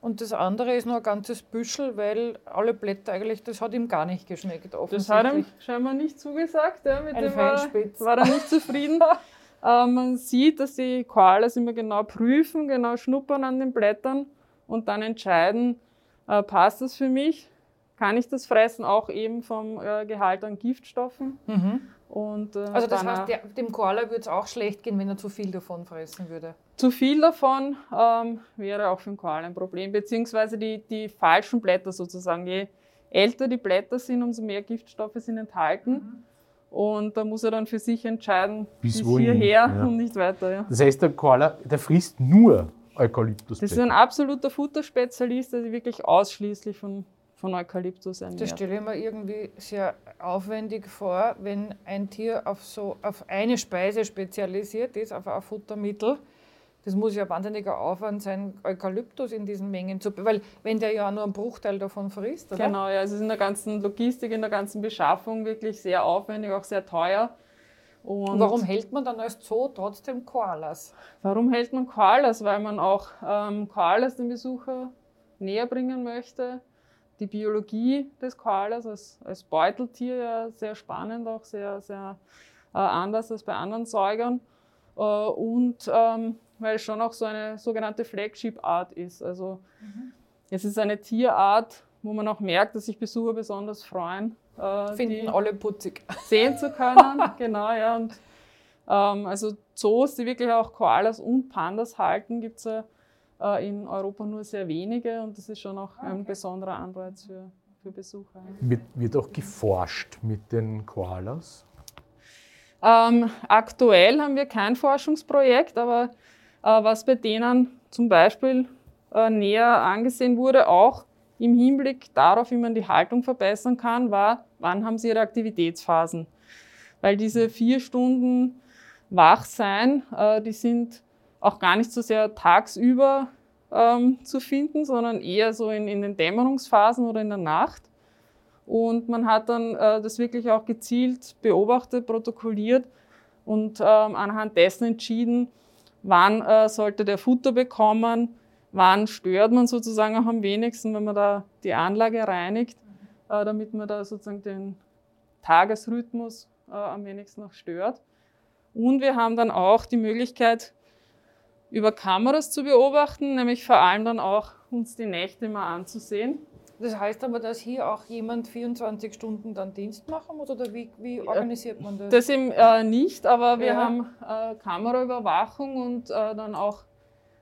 Und das andere ist nur ein ganzes Büschel, weil alle Blätter eigentlich, das hat ihm gar nicht geschmeckt. Das hat ihm scheinbar nicht zugesagt. Ja, mit Ein dem war, war er nicht zufrieden. äh, man sieht, dass die Koalas immer genau prüfen, genau schnuppern an den Blättern und dann entscheiden, äh, passt das für mich? Kann ich das fressen, auch eben vom äh, Gehalt an Giftstoffen? Mhm. Und, äh, Also das heißt, der, dem Koala würde es auch schlecht gehen, wenn er zu viel davon fressen würde. Zu viel davon ähm, wäre auch für den Koala ein Problem, beziehungsweise die, die falschen Blätter sozusagen. Je älter die Blätter sind, umso mehr Giftstoffe sind enthalten. Und da muss er dann für sich entscheiden, Bis bis, wohin, hierher ja. und nicht weiter. Ja. Das heißt, der Koala, der frisst nur Eukalyptus. Das ist ein absoluter Futterspezialist, der sich wirklich ausschließlich von, von Eukalyptus Das ernährt. stelle ich mir irgendwie sehr aufwendig vor, wenn ein Tier auf, so, auf eine Speise spezialisiert ist, auf ein Futtermittel. Das muss ja ein wahnsinniger Aufwand sein, Eukalyptus in diesen Mengen zu. Weil, wenn der ja nur einen Bruchteil davon frisst, oder? Genau, ja, es ist in der ganzen Logistik, in der ganzen Beschaffung wirklich sehr aufwendig, auch sehr teuer. Und warum hält man dann als Zoo trotzdem Koalas? Warum hält man Koalas? Weil man auch ähm, Koalas dem Besucher näher bringen möchte. Die Biologie des Koalas als, als Beuteltier ja sehr spannend, auch sehr, sehr äh, anders als bei anderen Säugern. Äh, und ähm, weil es schon auch so eine sogenannte Flagship-Art ist. Also es ist eine Tierart, wo man auch merkt, dass sich Besucher besonders freuen. äh, Finden die- alle putzig. sehen zu können. genau, ja. Und, ähm, also Zoos, die wirklich auch Koalas und Pandas halten, gibt es ja äh, in Europa nur sehr wenige und das ist schon auch ein besonderer Anreiz für, für Besucher. Wird, wird auch geforscht mit den Koalas. Ähm, aktuell haben wir kein Forschungsprojekt, aber was bei denen zum Beispiel äh, näher angesehen wurde, auch im Hinblick darauf, wie man die Haltung verbessern kann, war, wann haben sie ihre Aktivitätsphasen. Weil diese vier Stunden Wachsein, äh, die sind auch gar nicht so sehr tagsüber ähm, zu finden, sondern eher so in, in den Dämmerungsphasen oder in der Nacht. Und man hat dann äh, das wirklich auch gezielt beobachtet, protokolliert und ähm, anhand dessen entschieden, wann äh, sollte der Futter bekommen, wann stört man sozusagen auch am wenigsten, wenn man da die Anlage reinigt, äh, damit man da sozusagen den Tagesrhythmus äh, am wenigsten noch stört. Und wir haben dann auch die Möglichkeit, über Kameras zu beobachten, nämlich vor allem dann auch uns die Nächte mal anzusehen. Das heißt aber, dass hier auch jemand 24 Stunden dann Dienst machen muss oder wie, wie organisiert man das? Das eben äh, nicht, aber wir Ja. haben äh, Kameraüberwachung und äh, dann auch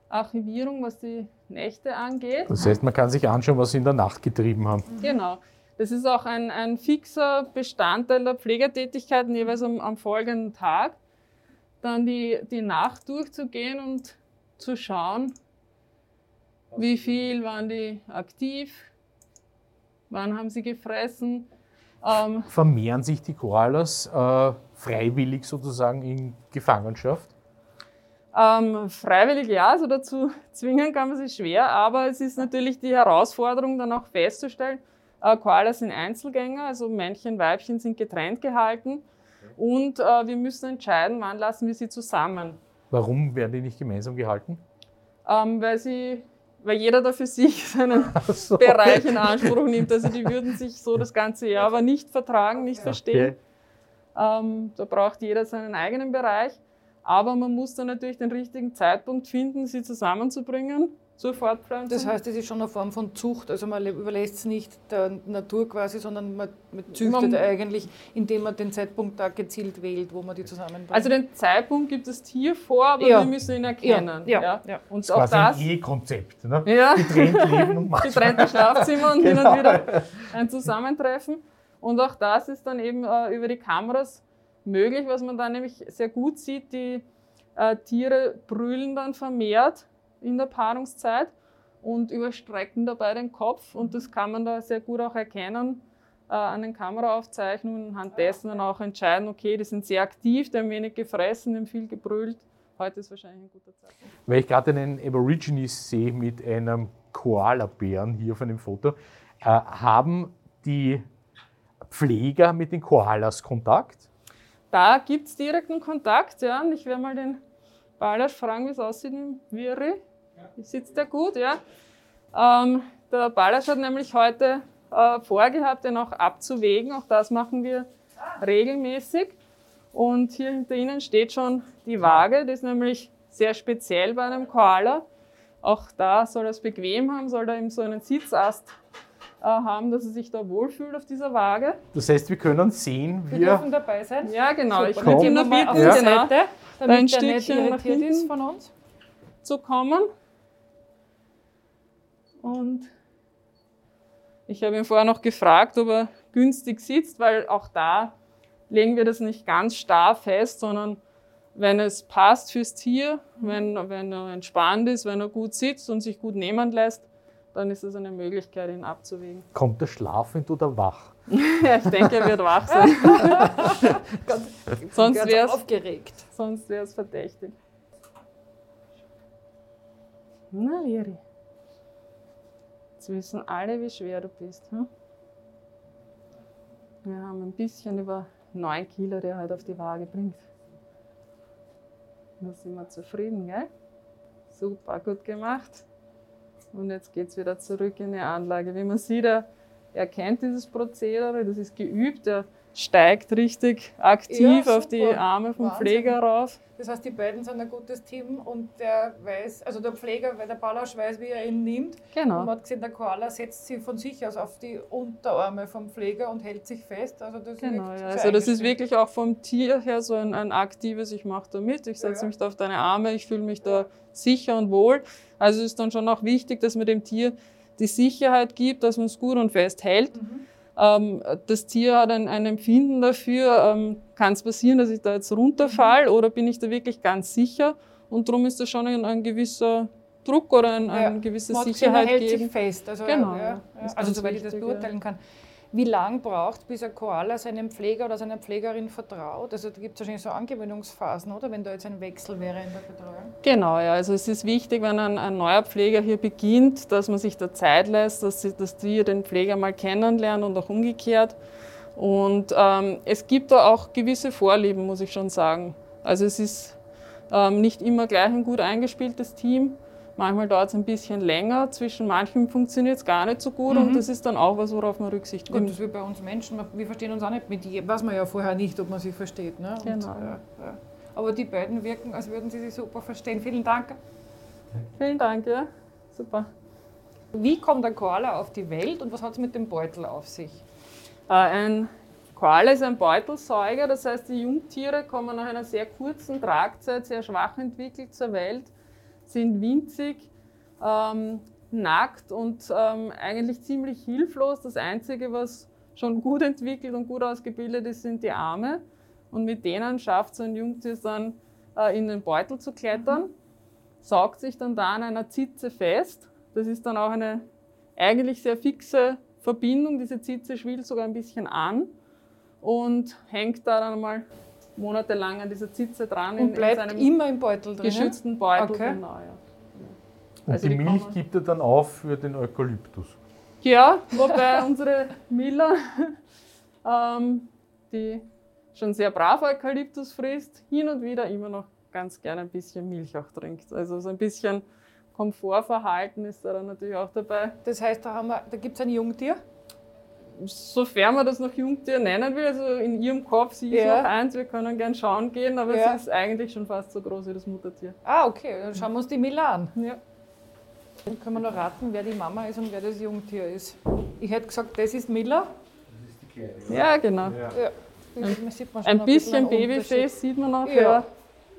Archivierung, was die Nächte angeht. Das heißt, man kann sich anschauen, was sie in der Nacht getrieben haben. Genau. Das ist auch ein, ein fixer Bestandteil der Pflegertätigkeiten, jeweils am, am folgenden Tag. Dann die, die Nacht durchzugehen und zu schauen, wie viel waren die aktiv, wann haben sie gefressen. Ähm, Vermehren sich die Koalas äh, freiwillig sozusagen in Gefangenschaft? Ähm, freiwillig ja, also dazu zwingen kann man sich schwer, aber es ist natürlich die Herausforderung, dann auch festzustellen, äh, Koalas sind Einzelgänger, also Männchen, Weibchen sind getrennt gehalten und äh, wir müssen entscheiden, wann lassen wir sie zusammen. Warum werden die nicht gemeinsam gehalten? Ähm, weil, sie, weil jeder da für sich seinen so. Bereich in Anspruch nimmt. Also die würden sich so das ganze Jahr aber nicht vertragen, nicht verstehen. Okay. Ähm, da braucht jeder seinen eigenen Bereich. Aber man muss dann natürlich den richtigen Zeitpunkt finden, sie zusammenzubringen. Zur Fortpflanzung. Das heißt, es ist schon eine Form von Zucht. Also man überlässt es nicht der Natur quasi, sondern man, man züchtet man, eigentlich, indem man den Zeitpunkt da gezielt wählt, wo man die zusammenbringt. Also den Zeitpunkt gibt das Tier vor, aber ja. wir müssen ihn erkennen. Ja, ja. ja. Und das auch das. ein E-Konzept. Ne? Ja. Getrennt Leben und Getrennte Schlafzimmer und genau. hin und wieder ein Zusammentreffen. Und auch das ist dann eben äh, über die Kameras möglich, was man da nämlich sehr gut sieht. Die äh, Tiere brüllen dann vermehrt in der Paarungszeit und überstrecken dabei den Kopf. Und das kann man da sehr gut auch erkennen äh, an den Kameraaufzeichnungen, anhand dessen dann auch entscheiden, okay, die sind sehr aktiv, die haben wenig gefressen, die haben viel gebrüllt. Heute ist wahrscheinlich ein guter Zeitpunkt. Weil ich gerade einen Aborigines sehe mit einem Koalabären hier auf einem Foto, äh, haben die Pfleger mit den Koalas Kontakt? Da gibt es direkten Kontakt, ja. Und ich werde mal den Balasch fragen, wie es aussieht im Viri. Sitzt der gut, ja? Ähm, der Balasch hat nämlich heute äh, vorgehabt, den auch abzuwägen. Auch das machen wir regelmäßig. Und hier hinter Ihnen steht schon die Waage. Das ist nämlich sehr speziell bei einem Koala. Auch da soll er es bequem haben, soll er eben so einen Sitzast äh, haben, dass er sich da wohlfühlt auf dieser Waage. Das heißt, wir können sehen, wir, wir dürfen dabei sein. Ja, genau. Super. Ich würde Ihnen nur bitten, auf ja. die Seite, damit ein Stückchen nach hinten ist von uns zu kommen. Und ich habe ihn vorher noch gefragt, ob er günstig sitzt, weil auch da legen wir das nicht ganz starr fest, sondern wenn es passt fürs Tier, wenn, wenn er entspannt ist, wenn er gut sitzt und sich gut nehmen lässt, dann ist es eine Möglichkeit, ihn abzuwägen. Kommt er schlafend oder wach? ja, ich denke, er wird wach sein. sonst wäre es aufgeregt. Sonst wäre es verdächtig. Na, Liri. Jetzt wissen alle, wie schwer du bist. Hm? Wir haben ein bisschen über 9 Kilo, der halt auf die Waage bringt. Da sind wir zufrieden, gell? Super, gut gemacht. Und jetzt geht es wieder zurück in die Anlage. Wie man sieht, er, er kennt dieses Prozedere, das ist geübt, er steigt richtig aktiv ja, auf die Arme vom Wahnsinn. Pfleger rauf. Das heißt, die beiden sind ein gutes Team und der weiß, also der Pfleger, weil der Ballausch weiß, wie er ihn nimmt. Genau. Und man hat gesehen, der Koala setzt sich von sich aus auf die Unterarme vom Pfleger und hält sich fest. Also das, genau, ja. also das ist wirklich auch vom Tier her so ein, ein aktives, ich mache da mit, ich setze ja. mich da auf deine Arme, ich fühle mich da sicher und wohl. Also es ist dann schon auch wichtig, dass man dem Tier die Sicherheit gibt, dass man es gut und fest hält. Mhm das Tier hat ein, ein Empfinden dafür, ähm, kann es passieren, dass ich da jetzt runterfall oder bin ich da wirklich ganz sicher? Und darum ist das schon ein, ein gewisser Druck oder ein, ja. gewisse Sicherheit hält geben. sich fest, also, genau, ja, ja. also soweit ich das beurteilen kann wie lange braucht, bis ein Koala seinem Pfleger oder seiner Pflegerin vertraut? Also da gibt es wahrscheinlich so Angewöhnungsphasen, oder? Wenn da jetzt ein Wechsel wäre in der Betreuung. Genau, ja. Also es ist wichtig, wenn ein, ein neuer Pfleger hier beginnt, dass man sich da Zeit lässt, dass, sie, dass die den Pfleger mal kennenlernen und auch umgekehrt. Und ähm, es gibt da auch gewisse Vorlieben, muss ich schon sagen. Also es ist ähm, nicht immer gleich ein gut eingespieltes Team. Manchmal dauert es ein bisschen länger, zwischen manchen funktioniert es gar nicht so gut mhm. und das ist dann auch was, worauf man Rücksicht nimmt. Gut, das wie bei uns Menschen, wir verstehen uns auch nicht mit jedem, weiß man ja vorher nicht, ob man sie versteht. Ne? Genau. Und, ja, ja. Aber die beiden wirken, als würden sie sich super verstehen. Vielen Dank. Vielen Dank, ja. Super. Wie kommt ein Koala auf die Welt und was hat es mit dem Beutel auf sich? Äh, ein Koala ist ein Beutelsäuger, das heißt, die Jungtiere kommen nach einer sehr kurzen Tragzeit, sehr schwach entwickelt zur Welt sind winzig, ähm, nackt und ähm, eigentlich ziemlich hilflos. Das Einzige, was schon gut entwickelt und gut ausgebildet ist, sind die Arme. Und mit denen schafft so ein Jungtier dann äh, in den Beutel zu klettern, mhm. saugt sich dann da an einer Zitze fest. Das ist dann auch eine eigentlich sehr fixe Verbindung. Diese Zitze schwillt sogar ein bisschen an und hängt da dann mal monatelang an dieser Zitze dran. Und in, bleibt in seinem immer im Beutel drin? Geschützten Beutel, okay. genau, ja. Und also die, die Milch gibt er dann auf für den Eukalyptus? Ja, wobei unsere Miller, ähm, die schon sehr brav Eukalyptus frisst, hin und wieder immer noch ganz gerne ein bisschen Milch auch trinkt. Also so ein bisschen Komfortverhalten ist da dann natürlich auch dabei. Das heißt, da, da gibt es ein Jungtier? Sofern man das noch Jungtier nennen will, also in ihrem Kopf, sie ist ja. noch eins, wir können gern schauen gehen, aber ja. es ist eigentlich schon fast so groß wie das Muttertier. Ah, okay, dann schauen wir uns die Mila an. Ja. Dann können wir noch raten, wer die Mama ist und wer das Jungtier ist. Ich hätte gesagt, das ist Miller. Ja, genau. Ja. Ein, sieht man schon Ein bisschen einen Unterschied. Babyface sieht man noch, Ja. ja.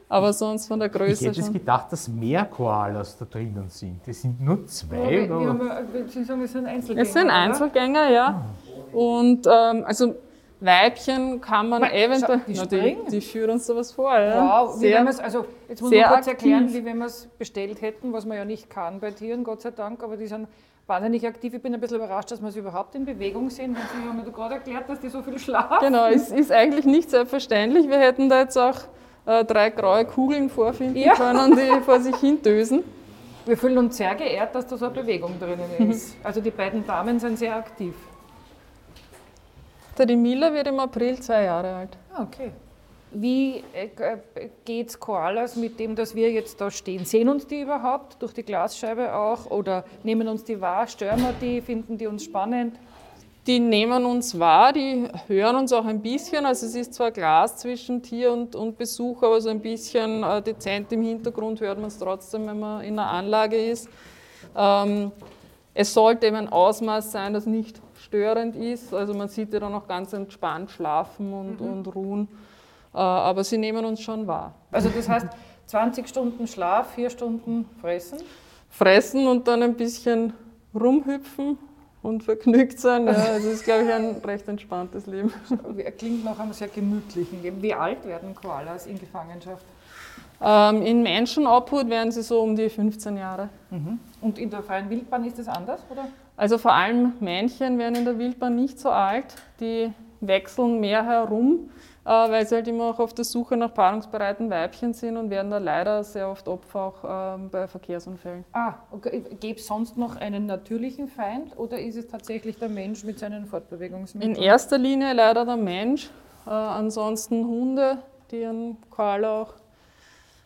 Aber sonst von der Ich Größe hätte es schon. gedacht, dass mehr Koalas da drinnen sind. Das sind nur Ja, zwei. wir, wir, oder? ja- Sie sagen, es sind Einzelgänger. Es sind oder? Einzelgänger, ja. Und ähm, also Weibchen kann man Aber eventuell. die Na, die, die führen uns sowas vor, ja. Wie Sehr, man's- also jetzt muss man kurz erklären, aktiv. wie wenn wir es bestellt hätten, was man ja nicht kann bei Tieren, Gott sei Dank, aber die sind wahnsinnig aktiv. Ich bin ein bisschen überrascht, dass wir sie überhaupt in Bewegung sehen. Sie haben mir gerade erklärt, dass die so viel schlafen. genau, es ist eigentlich nicht selbstverständlich. Wir hätten da jetzt auch äh, drei graue Kugeln vorfinden Ja. können, die vor sich hin dösen. Wir fühlen uns sehr geehrt, dass da so eine Bewegung drinnen ist. Also die beiden Damen sind sehr aktiv. Der die Miller wird im April zwei Jahre alt. Ah, Okay. Wie äh, geht es Koalas mit dem, dass wir jetzt da stehen? Sehen uns die überhaupt durch die Glasscheibe auch oder nehmen uns die wahr? Stören wir die? Finden die uns spannend? Die nehmen uns wahr, die hören uns auch ein bisschen. Also es ist zwar Glas zwischen Tier und, und Besuch, aber so ein bisschen äh, dezent im Hintergrund hört man es trotzdem, wenn man in einer Anlage ist. Ähm, es sollte eben ein Ausmaß sein, das nicht störend ist. Also man sieht die dann auch ganz entspannt schlafen und, und ruhen. Äh, aber sie nehmen uns schon wahr. Also das heißt 20 Stunden Schlaf, 4 Stunden Fressen. Fressen und dann ein bisschen rumhüpfen und vergnügt sein. Ja, also das ist, glaube ich, ein recht entspanntes Leben. Klingt nach einem sehr gemütlichen Leben. Wie alt werden Koalas in Gefangenschaft? Ähm, in Menschenobhut werden sie so um die 15 Jahre. Und in der freien Wildbahn ist das anders, oder? Also vor allem Männchen werden in der Wildbahn nicht so alt. Die wechseln mehr herum, äh, weil sie halt immer auch auf der Suche nach paarungsbereiten Weibchen sind und werden da leider sehr oft Opfer auch ähm, bei Verkehrsunfällen. Ah, okay. Gäbe es sonst noch einen natürlichen Feind oder ist es tatsächlich der Mensch mit seinen In Fortbewegungsmitteln? erster Linie leider der Mensch, äh, ansonsten Hunde, die an Koala auch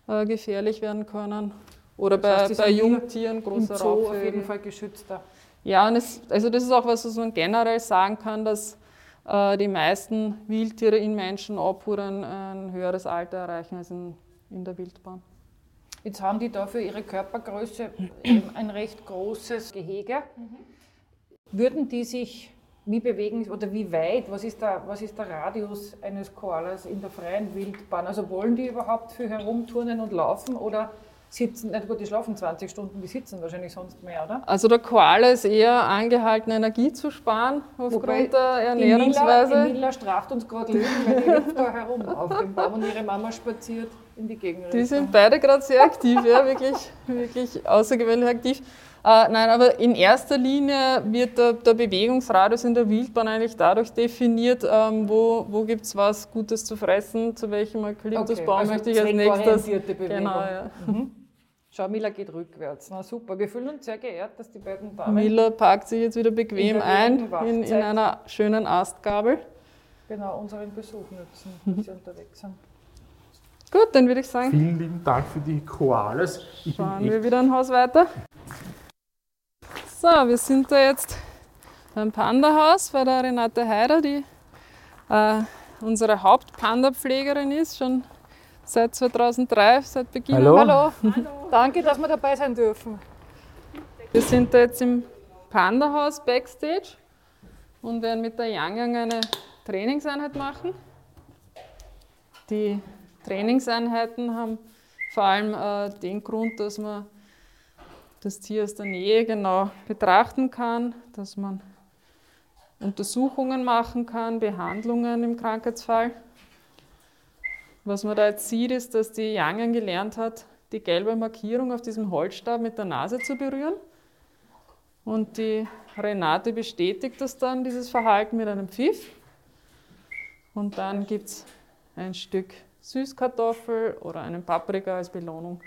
äh, gefährlich werden können. Oder Das heißt, bei, bei Jungtieren, Im große Zoo auf Raubvögel. jeden Fall geschützter. Ja, und es, also das ist auch was, was man generell sagen kann, dass äh, die meisten Wildtiere in Menschenobhut ein, ein höheres Alter erreichen als in, in der Wildbahn. Jetzt haben die da für ihre Körpergröße ein recht großes Gehege. Würden die sich, wie bewegen oder wie weit, was ist, der, was ist der Radius eines Koalas in der freien Wildbahn? Also wollen die überhaupt viel herumturnen und laufen oder sitzen, na gut, die schlafen 20 Stunden, die sitzen wahrscheinlich sonst mehr, oder? Also der Koala ist eher angehalten, Energie zu sparen aufgrund der Ernährungsweise. Emila straft uns gerade Leben, weil die hüpft da herum auf dem Baum und ihre Mama spaziert in die Gegend. Die sind beide gerade sehr aktiv, ja, wirklich, wirklich außergewöhnlich aktiv. Äh, nein, aber in erster Linie wird der, der Bewegungsradius in der Wildbahn eigentlich dadurch definiert, ähm, wo, wo gibt es was Gutes zu fressen, zu welchem Eukalyptusbaum also möchte ich als nächstes. Bewegung. Genau, ja. Schau, Mila geht rückwärts. Na super, wir fühlen uns sehr geehrt, dass die beiden Damen Miller parkt sich jetzt wieder bequem In ein in, in einer schönen Astgabel. genau unseren Besuch nutzen, wenn sie unterwegs sind. Gut, dann würde ich sagen, Vielen lieben Dank für die Koalas. Ich fahren wir wieder ein Haus weiter. So, wir sind da jetzt beim Panda-Haus bei der Renate Heider, die äh, unsere Haupt-Panda-Pflegerin ist, schon seit 2003, seit Beginn. Hallo. Hallo. danke, dass wir dabei sein dürfen. Wir sind da jetzt im Panda-Haus Backstage und werden mit der Yang Yang eine Trainingseinheit machen. Die Trainingseinheiten haben vor allem äh, den Grund, dass man das Tier aus der Nähe genau betrachten kann, dass man Untersuchungen machen kann, Behandlungen im Krankheitsfall. Was man da jetzt sieht, ist, dass die Yang gelernt hat, die gelbe Markierung auf diesem Holzstab mit der Nase zu berühren. Und die Renate bestätigt das dann, dieses Verhalten mit einem Pfiff. Und dann gibt es ein Stück Süßkartoffel oder einen Paprika als Belohnung.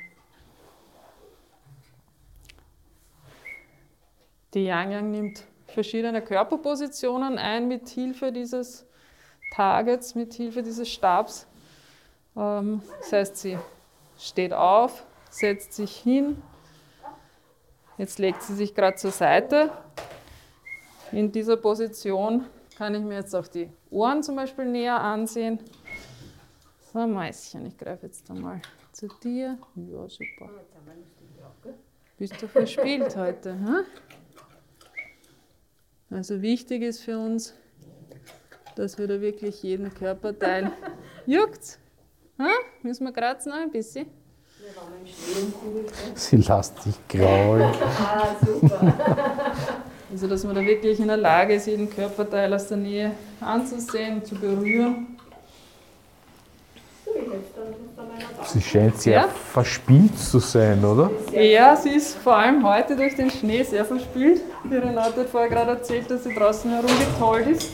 Die Yang Yang nimmt verschiedene Körperpositionen ein mit Hilfe dieses Targets, mit Hilfe dieses Stabs. Ähm, das heißt, sie steht auf, setzt sich hin. Jetzt legt sie sich gerade zur Seite. In dieser Position kann ich mir jetzt auch die Ohren zum Beispiel näher ansehen. So, Mäuschen, ich greife jetzt einmal zu dir. Ja, super. bist du verspielt heute. Hm? Also wichtig ist für uns, dass wir da wirklich jeden Körperteil juckt. Hm? Müssen wir kratzen noch ein bisschen? Sie lässt sich graulen. Ah, super. Also, dass man da wirklich in der Lage ist, jeden Körperteil aus der Nähe anzusehen, zu berühren. Sie scheint sehr ja? verspielt zu sein, oder? Ja, sie ist vor allem heute durch den Schnee sehr verspielt. Die Renate hat vorher gerade erzählt, dass sie draußen herumgetollt ist.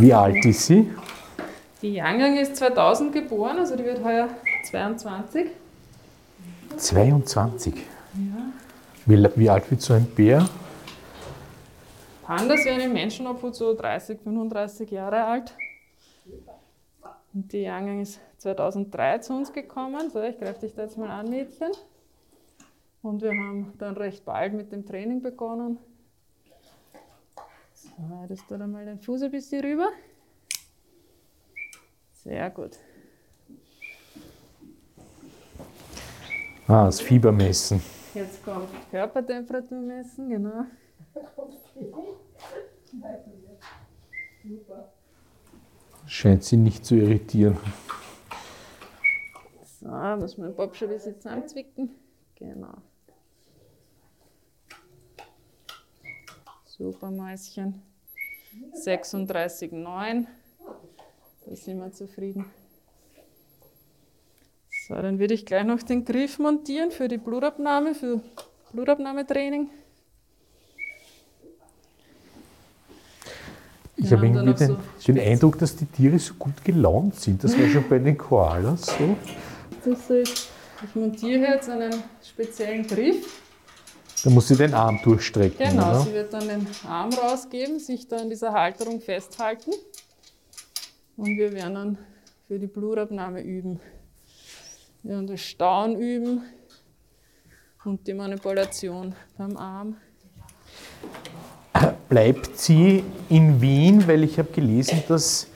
Wie alt ist sie? Die Yang ist 2000 geboren, also die wird heuer 22. 22? Ja. Wie, alt wird so ein Bär? Pandas werden im Menschenobhut so 30, 35 Jahre alt. Und die Yang ist 2003 zu uns gekommen. So, ich greife dich da jetzt mal an, Mädchen. Und wir haben dann recht bald mit dem Training begonnen. So, das da mal den Fuß ein bisschen rüber. Sehr gut. Ah, das Fiebermessen. Jetzt kommt Körpertemperatur messen, genau. Scheint sie nicht zu irritieren. So, muss man den Bob schon ein bisschen zusammenzwicken. Genau. Super Mäuschen. 36,9. Da sind wir zufrieden. So, dann würde ich gleich noch den Griff montieren für die Blutabnahme, für Blutabnahmetraining. Ich habe irgendwie den, so den Eindruck, dass die Tiere so gut gelaunt sind. Das war schon bei den Koalas so. Ist, ich montiere jetzt einen speziellen Griff. Da muss sie den Arm durchstrecken. Genau, oder? sie wird dann den Arm rausgeben, sich da in dieser Halterung festhalten. Und wir werden dann für die Blutabnahme üben. Wir werden das Stauen üben und die Manipulation beim Arm. Bleibt sie in Wien, weil ich habe gelesen, dass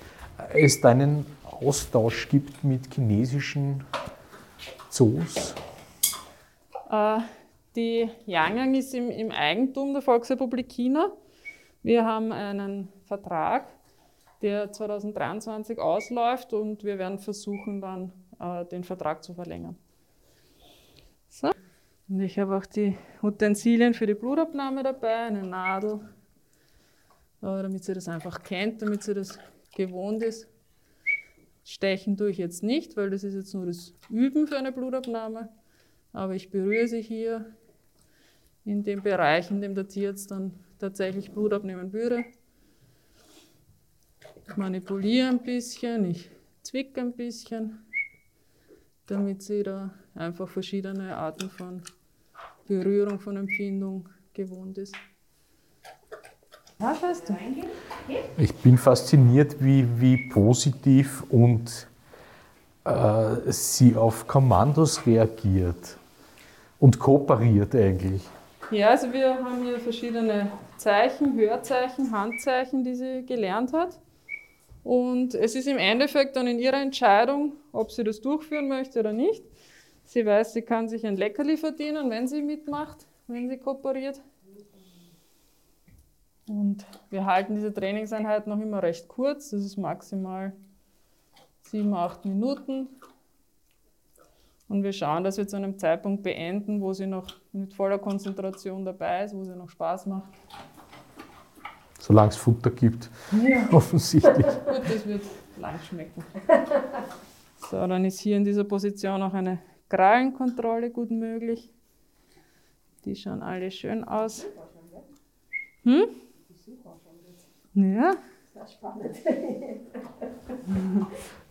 es da einen Austausch gibt mit chinesischen Zoos? Äh, die Yangang ist im, im Eigentum der Volksrepublik China. Wir haben einen Vertrag der 2023 ausläuft und wir werden versuchen, dann äh, den Vertrag zu verlängern. So. Und ich habe auch die Utensilien für die Blutabnahme dabei, eine Nadel, äh, damit sie das einfach kennt, damit sie das gewohnt ist. Stechen tue ich jetzt nicht, weil das ist jetzt nur das Üben für eine Blutabnahme. Aber ich berühre sie hier in dem Bereich, in dem der Tierarzt dann tatsächlich Blut abnehmen würde. Ich manipuliere ein bisschen, ich zwicke ein bisschen, damit sie da einfach verschiedene Arten von Berührung, von Empfindung gewohnt ist. Ich bin fasziniert, wie, wie positiv und äh, sie auf Kommandos reagiert und kooperiert eigentlich. Ja, also wir haben hier verschiedene Zeichen, Hörzeichen, Handzeichen, die sie gelernt hat. Und es ist im Endeffekt dann in ihrer Entscheidung, ob sie das durchführen möchte oder nicht. Sie weiß, sie kann sich ein Leckerli verdienen, wenn sie mitmacht, wenn sie kooperiert. Und wir halten diese Trainingseinheit noch immer recht kurz. Das ist maximal sieben, acht Minuten. Und wir schauen, dass wir zu einem Zeitpunkt beenden, wo sie noch mit voller Konzentration dabei ist, wo sie noch Spaß macht. Solange es Futter gibt, ja. offensichtlich. Gut, das wird lang schmecken. So, dann ist hier in dieser Position auch eine Krallenkontrolle gut möglich. Die schauen alle schön aus. Hm? Ja.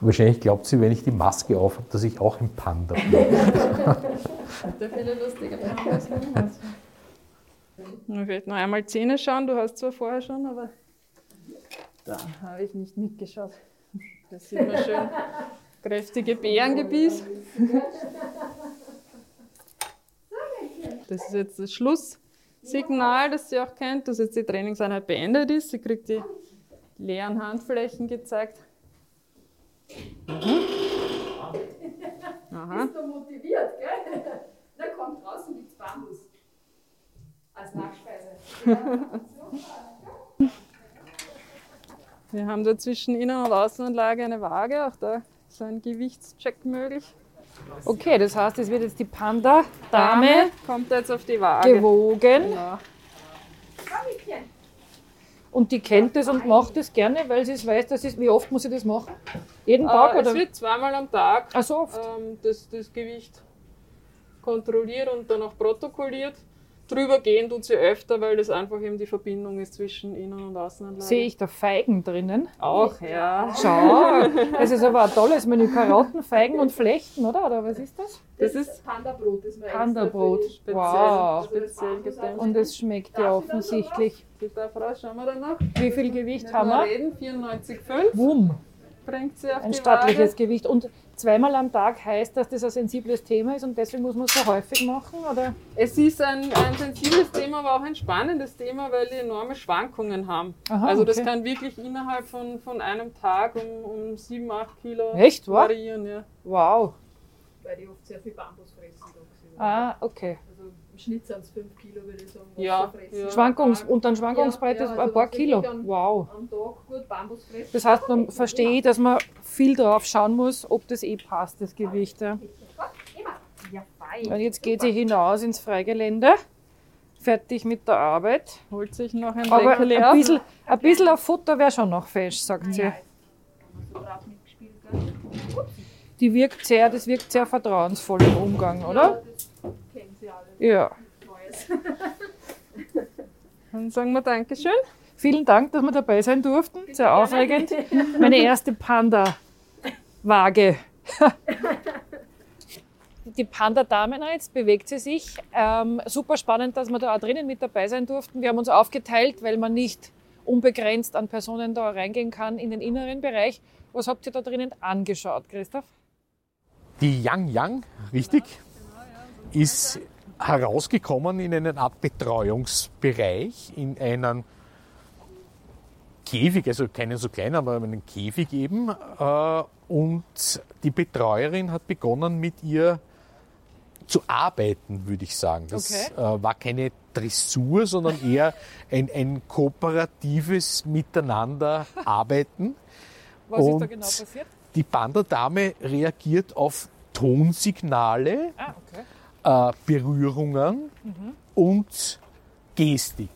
Wahrscheinlich glaubt sie, wenn ich die Maske auf habe, dass ich auch ein Panda bin. Hat der viele lustige Pandas ich werde noch einmal Zähne schauen. Du hast zwar vorher schon, aber da habe ich nicht mitgeschaut. Das sieht man schön. Kräftige Bärengebiss. Das ist jetzt das Schlusssignal, das sie auch kennt, dass jetzt die Trainingseinheit beendet ist. Sie kriegt die leeren Handflächen gezeigt. Mhm. Aha. Bist du motiviert, gell? Da kommt draußen gibt's Bambus. Als Nachspeise. Wir haben da zwischen Innen- und Außenanlage eine Waage, auch da ist ein Gewichtscheck möglich. Okay, das heißt, es wird jetzt die Panda-Dame kommt jetzt auf die Waage. gewogen Genau. und die kennt das und macht das gerne, weil sie es weiß, dass es, wie oft muss sie das machen? Jeden Tag Äh, oder? es wird zweimal am Tag Ach so oft. ähm, das, das Gewicht kontrolliert und dann auch protokolliert. Drüber gehen tut sie öfter, weil das einfach eben die Verbindung ist zwischen Innen- und Außenanlage. Sehe ich da Feigen drinnen? Auch, ja. Schau, das ist aber ein tolles Menü. Karotten, Feigen und Flechten, oder? Oder was ist das? Das ist Panda-Brot, das Panda-Brot. speziell, Wow. speziell. Und es schmeckt ja offensichtlich. Raus, schauen wir dann noch. Wie viel Gewicht haben wir? reden, 94,5 Wumm, bringt sie auf ein die stattliches Waage. Gewicht. Und zweimal am Tag heißt, dass das ein sensibles Thema ist und deswegen muss man es so häufig machen, oder? Es ist ein, ein sensibles Thema, aber auch ein spannendes Thema, weil die enorme Schwankungen haben. Aha, also das okay. kann wirklich innerhalb von, von einem Tag um, um 7, 8 Kilo Echt, variieren. Ja. Wow. Weil die oft sehr viel Bambus fressen. Ah, okay. Also Schnitt sind es 5 Kilo, würde ich sagen. was Ja, sie fressen. ja. Schwankungs und dann Schwankungsbreite Ja, ist ja, ein also paar das Kilo. an- Wow. Am Tag gut Bambus fressen. Das heißt, man verstehe, dass man viel drauf schauen muss, ob das eh passt, das Gewicht. Ja. Und jetzt geht sie hinaus ins Freigelände, fertig mit der Arbeit. Holt sich noch ein Aber Leckerli ein ab. bisschen, ein bisschen auf Futter wäre schon noch fesch, sagt sie. Mitgespielt, gell? Die wirkt sehr, das wirkt sehr vertrauensvoll im Umgang, oder? Ja, das kennen sie alle. Ja. Neues. Dann sagen wir Dankeschön. Vielen Dank, dass wir dabei sein durften. Sehr aufregend. Meine erste Panda-Waage. Die Panda-Dame, na, jetzt bewegt sie sich. Ähm, super spannend, dass wir da auch drinnen mit dabei sein durften. Wir haben uns aufgeteilt, weil man nicht unbegrenzt an Personen da reingehen kann in den inneren Bereich. Was habt ihr da drinnen angeschaut, Christoph? Die Yang Yang, richtig, ist herausgekommen in einen Art Betreuungsbereich, in einen Käfig, also keinen so kleinen, aber einen Käfig eben. Äh, Und die Betreuerin hat begonnen mit ihr zu arbeiten, würde ich sagen. Das Okay. äh, war keine Dressur, sondern eher ein, ein kooperatives Miteinander arbeiten. Was ist da Und genau passiert? Die Panda-Dame reagiert auf Tonsignale, Ah, okay. Äh, Berührungen und Gestik.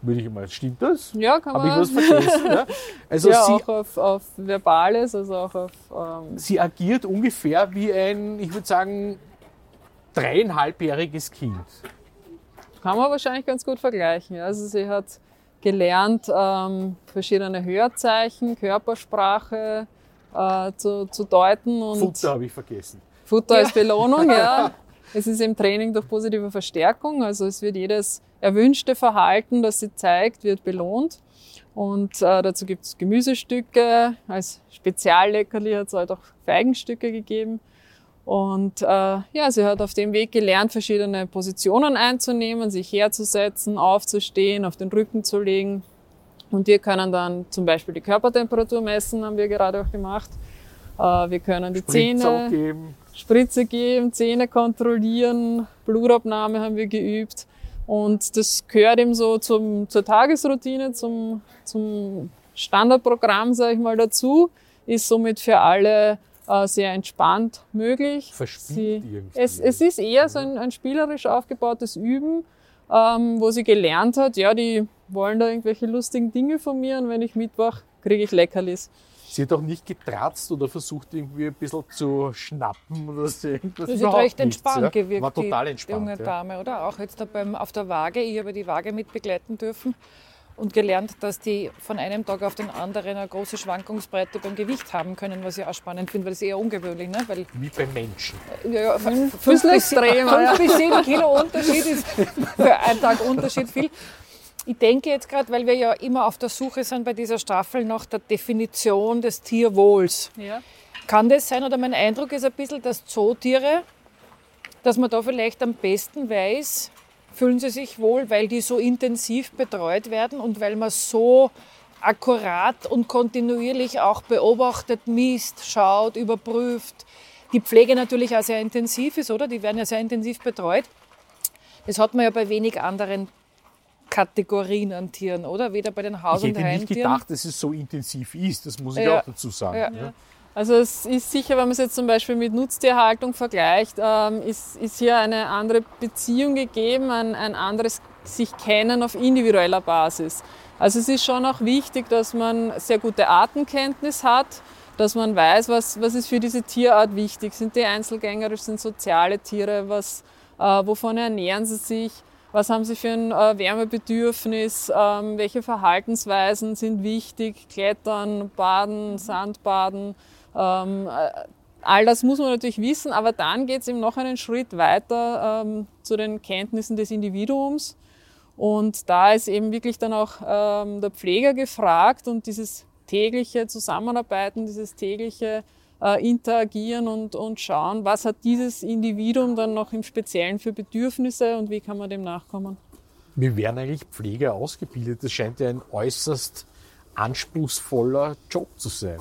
Würde ich mal, stimmt das? Ja, kann Habe ich man. was vergessen? ja? Also ja, sie, auch auf, auf Verbales, also auch auf. Ähm, sie agiert ungefähr wie ein, ich würde sagen, dreieinhalbjähriges Kind. Kann man wahrscheinlich ganz gut vergleichen. ja. Also sie hat gelernt, ähm, verschiedene Hörzeichen, Körpersprache äh, zu, zu deuten und Futter habe ich vergessen. Futter als Belohnung, ja. Es ist im Training durch positive Verstärkung, also es wird jedes erwünschte Verhalten, das sie zeigt, wird belohnt. Und äh, dazu gibt es Gemüsestücke, als Spezialleckerli hat es halt auch Feigenstücke gegeben. Und äh, ja, sie hat auf dem Weg gelernt, verschiedene Positionen einzunehmen, sich herzusetzen, aufzustehen, auf den Rücken zu legen. Und wir können dann zum Beispiel die Körpertemperatur messen, haben wir gerade auch gemacht. Äh, wir können die Spritzer Zähne, geben. Spritze geben, Zähne kontrollieren, Blutabnahme haben wir geübt. Und das gehört eben so zum, zur Tagesroutine, zum, zum Standardprogramm, sage ich mal, dazu. Ist somit für alle äh, sehr entspannt möglich. Verspielt Sie- irgendwie. Es, es ist eher so ein, ein spielerisch aufgebautes Üben, ähm, wo sie gelernt hat, ja, die wollen da irgendwelche lustigen Dinge von mir und wenn ich mitmache, kriege ich Leckerlis. Sie hat auch nicht getratzt oder versucht irgendwie ein bisschen zu schnappen oder so irgendwas. Sie hat recht nichts, entspannt ja. gewirkt, War total die entspannt. junge ja. Dame, oder? Auch jetzt da beim, auf der Waage. Ich habe die Waage mit begleiten dürfen und gelernt, dass die von einem Tag auf den anderen eine große Schwankungsbreite beim Gewicht haben können, was ich auch spannend finde, weil das ist eher ungewöhnlich, ne? weil Wie bei Menschen. ja, ja, fünf, bisschen bis, extremer, fünf ja. bis sieben Kilo Unterschied ist für einen Tag Unterschied viel. Ich denke jetzt gerade, weil wir ja immer auf der Suche sind bei dieser Staffel nach der Definition des Tierwohls. Ja. Kann das sein, oder mein Eindruck ist ein bisschen, dass Zootiere, dass man da vielleicht am besten weiß, fühlen sie sich wohl, weil die so intensiv betreut werden und weil man so akkurat und kontinuierlich auch beobachtet, misst, schaut, überprüft, die Pflege natürlich auch sehr intensiv ist, oder? Die werden ja sehr intensiv betreut. Das hat man ja bei wenig anderen Kategorien an Tieren, oder? Weder bei den Haus- Ich und hätte nicht Heimtieren. gedacht, dass es so intensiv ist. Das muss ich Ja. auch dazu sagen. Ja. Also es ist sicher, wenn man es jetzt zum Beispiel mit Nutztierhaltung vergleicht, ähm, ist, ist hier eine andere Beziehung gegeben, ein, ein anderes sich kennen auf individueller Basis. Also es ist schon auch wichtig, dass man sehr gute Artenkenntnis hat, dass man weiß, was, was ist für diese Tierart wichtig. Sind die einzelgängerisch, sind soziale Tiere, was, äh, wovon ernähren sie sich, was haben sie für ein äh, Wärmebedürfnis, ähm, welche Verhaltensweisen sind wichtig, Klettern, Baden, Sandbaden. Ähm, äh, all das muss man natürlich wissen, aber dann geht es eben noch einen Schritt weiter ähm, zu den Kenntnissen des Individuums. Und da ist eben wirklich dann auch ähm, der Pfleger gefragt und dieses tägliche Zusammenarbeiten, dieses tägliche äh, Interagieren und, und schauen, was hat dieses Individuum dann noch im Speziellen für Bedürfnisse und wie kann man dem nachkommen. Wie werden eigentlich Pfleger ausgebildet? Das scheint ja ein äußerst anspruchsvoller Job zu sein.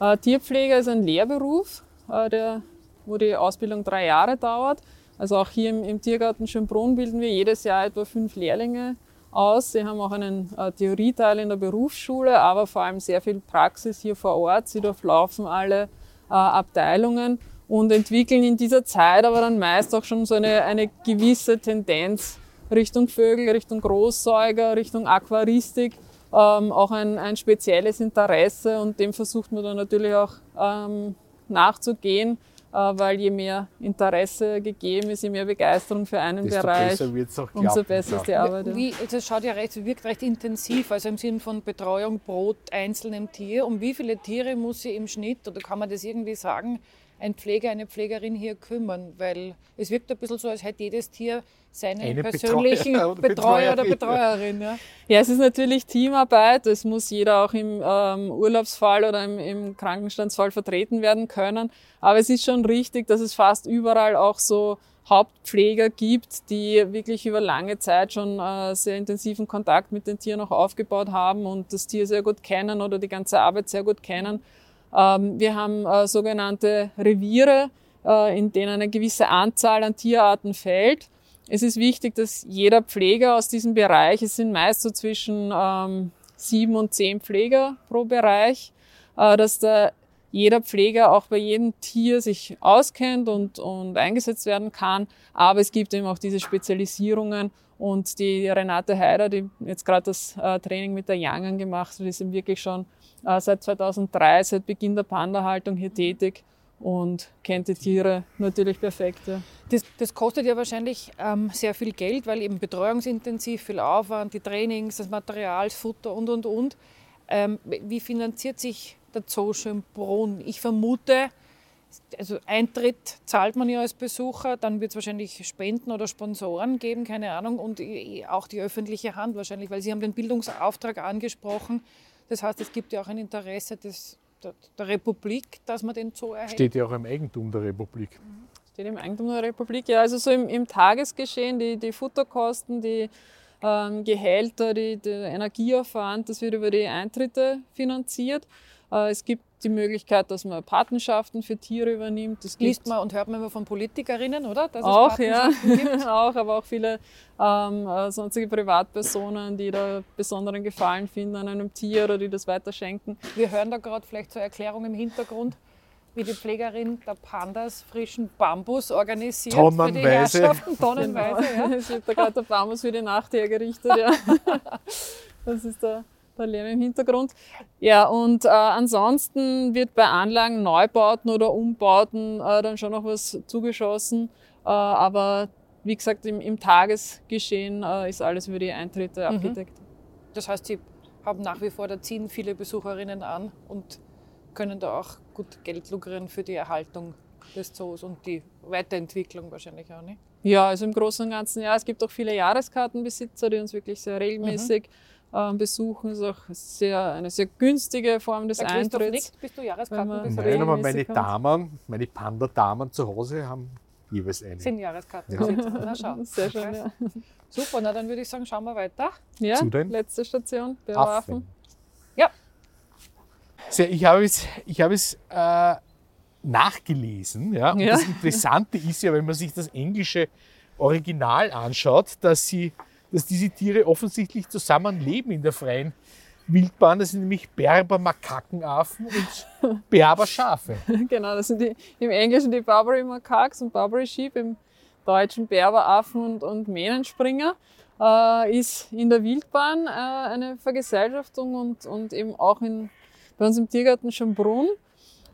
Äh, Tierpfleger ist ein Lehrberuf, äh, der, wo die Ausbildung drei Jahre dauert. Also auch hier im, im Tiergarten Schönbrunn bilden wir jedes Jahr etwa fünf Lehrlinge aus. Sie haben auch einen äh, Theorieteil in der Berufsschule, aber vor allem sehr viel Praxis hier vor Ort. Sie durchlaufen alle Abteilungen und entwickeln in dieser Zeit aber dann meist auch schon so eine, eine gewisse Tendenz Richtung Vögel, Richtung Großsäuger, Richtung Aquaristik, ähm, auch ein, ein spezielles Interesse und dem versucht man dann natürlich auch ähm, nachzugehen, äh, weil je mehr Interesse gegeben ist, je mehr Begeisterung für einen Desto Bereich, besser wird es auch umso besser ist die. Arbeit. ja. Wie, das schaut ja recht, wirkt recht intensiv, also im Sinn von Betreuung pro einzelnem Tier. Um wie viele Tiere muss sie im Schnitt, oder kann man das irgendwie sagen, ein Pfleger, eine Pflegerin hier kümmern? Weil es wirkt ein bisschen so, als hätte jedes Tier seinen Eine persönlichen Betreuer oder Betreuer oder Betreuerin. Ja. Ja, es ist natürlich Teamarbeit. Es muss jeder auch im ähm, Urlaubsfall oder im, im Krankenstandsfall vertreten werden können. Aber es ist schon richtig, dass es fast überall auch so Hauptpfleger gibt, die wirklich über lange Zeit schon äh, sehr intensiven Kontakt mit den Tieren auch aufgebaut haben und das Tier sehr gut kennen oder die ganze Arbeit sehr gut kennen. Ähm, wir haben äh, sogenannte Reviere, äh, in denen eine gewisse Anzahl an Tierarten fällt. Es ist wichtig, dass jeder Pfleger aus diesem Bereich, es sind meist so zwischen ähm, sieben und zehn Pfleger pro Bereich, äh, dass da jeder Pfleger auch bei jedem Tier sich auskennt und, und eingesetzt werden kann. Aber es gibt eben auch diese Spezialisierungen und die Renate Heider, die jetzt gerade das Training mit der Youngen gemacht hat, ist eben wirklich schon seit 2003, seit Beginn der Panda-Haltung hier tätig und kennt die Tiere natürlich perfekt. Ja. Das, das kostet ja wahrscheinlich ähm, sehr viel Geld, weil eben betreuungsintensiv, viel Aufwand, die Trainings, das Material, das Futter und, und, und. Ähm, wie finanziert sich der Zoo Schönbrunn? Ich vermute, also Eintritt zahlt man ja als Besucher, dann wird es wahrscheinlich Spenden oder Sponsoren geben, keine Ahnung, und auch die öffentliche Hand wahrscheinlich, weil Sie haben den Bildungsauftrag angesprochen. Das heißt, es gibt ja auch ein Interesse des, der, der Republik, dass man den Zoo erhält. Steht ja auch im Eigentum der Republik. Steht im Eigentum der Republik. Ja, also so im, im Tagesgeschehen, die, die Futterkosten, die ähm, Gehälter, die, der Energieaufwand, das wird über die Eintritte finanziert. Äh, es gibt die Möglichkeit, dass man Patenschaften für Tiere übernimmt. Es Liest man und hört man immer von Politikerinnen, oder? Dass es auch, ja, gibt. auch, aber auch viele ähm, äh, sonstige Privatpersonen, die da besonderen Gefallen finden an einem Tier oder die das weiterschenken. Wir hören da gerade vielleicht zur Erklärung im Hintergrund, wie die Pflegerin der Pandas frischen Bambus organisiert für die Tonnenweise. Herrschaften. Tonnenweise, ja. Es wird da gerade der Bambus für die Nacht hergerichtet. Ja. Das ist der, Lärm im Hintergrund. Ja, und äh, ansonsten wird bei Anlagen, Neubauten oder Umbauten äh, dann schon noch was zugeschossen. Äh, aber wie gesagt, im, im Tagesgeschehen äh, ist alles über die Eintritte Mhm. abgedeckt. Das heißt, sie haben nach wie vor, da ziehen viele Besucherinnen an und können da auch gut Geld lukrieren für die Erhaltung des Zoos und die Weiterentwicklung wahrscheinlich auch. Nicht? Ja, also im Großen und Ganzen, ja, es gibt auch viele Jahreskartenbesitzer, die uns wirklich sehr regelmäßig ähm, besuchen. Es ist auch sehr, eine sehr günstige Form des Christoph Eintritts. nickt, bist du Jahreskartenbesitzer? Nein, aber meine. Damen, meine Panda-Damen zu Hause haben jeweils eine. Sind Jahreskartenbesitzer. Na schau. Sehr schön, ja. Super, na dann würde ich sagen, schauen wir weiter. ja Zu den letzte Station, Affen. Beobachten. Ja, Sehr, ich habe es, ich habe es äh, nachgelesen. Ja? Und Ja. das Interessante ist ja, wenn man sich das englische Original anschaut, dass, sie, dass diese Tiere offensichtlich zusammenleben in der freien Wildbahn. Das sind nämlich Berber Makakenaffen und Berber Schafe. genau, das sind die, im Englischen die Barbary Macaques und Barbary Sheep, im Deutschen Berberaffen und, und Mähnenspringer. Äh, ist in der Wildbahn äh, eine Vergesellschaftung und, und eben auch in, bei uns im Tiergarten Schönbrunn.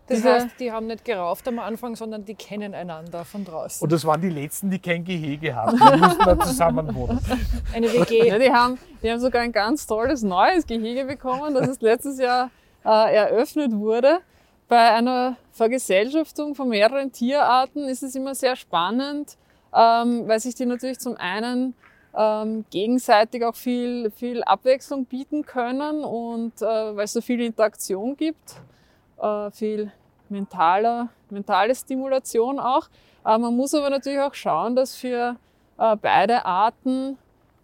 Das Diese- heißt, die haben nicht gerauft am Anfang, sondern die kennen einander von draußen. Und das waren die letzten, die kein Gehege hatten. Die mussten da zusammen wohnen. Eine WG. Ja, die, haben, die haben sogar ein ganz tolles neues Gehege bekommen, das ist letztes Jahr äh, eröffnet wurde. Bei einer Vergesellschaftung von mehreren Tierarten ist es immer sehr spannend, ähm, weil sich die natürlich zum einen ähm, gegenseitig auch viel, viel Abwechslung bieten können und äh, weil es so viel Interaktion gibt, äh, viel mentaler, mentale Stimulation auch. Äh, man muss aber natürlich auch schauen, dass für äh, beide Arten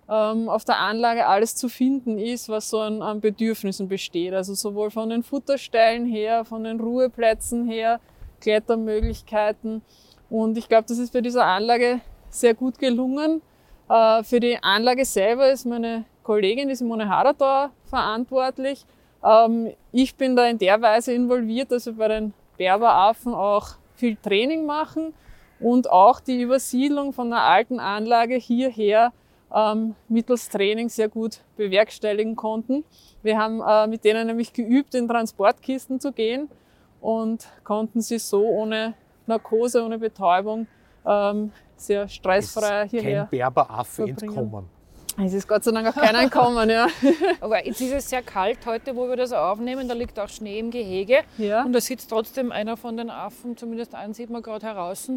ähm, auf der Anlage alles zu finden ist, was so an, an Bedürfnissen besteht. Also sowohl von den Futterstellen her, von den Ruheplätzen her, Klettermöglichkeiten. Und ich glaube, das ist bei dieser Anlage sehr gut gelungen. Äh, für die Anlage selber ist meine Kollegin, die Simone Harator, verantwortlich. Ähm, ich bin da in der Weise involviert, dass wir bei den Berberaffen auch viel Training machen und auch die Übersiedlung von einer alten Anlage hierher ähm, mittels Training sehr gut bewerkstelligen konnten. Wir haben äh, mit denen nämlich geübt, in Transportkisten zu gehen und konnten sie so ohne Narkose, ohne Betäubung ähm, sehr stressfrei Kein hierher. Berberaffe verbringen. entkommen. Es ist Gott sei Dank auch keiner entkommen, ja. Aber jetzt ist es sehr kalt heute, wo wir das aufnehmen. Da liegt auch Schnee im Gehege. ja. Und da sitzt trotzdem einer von den Affen, zumindest einen sieht man gerade heraus,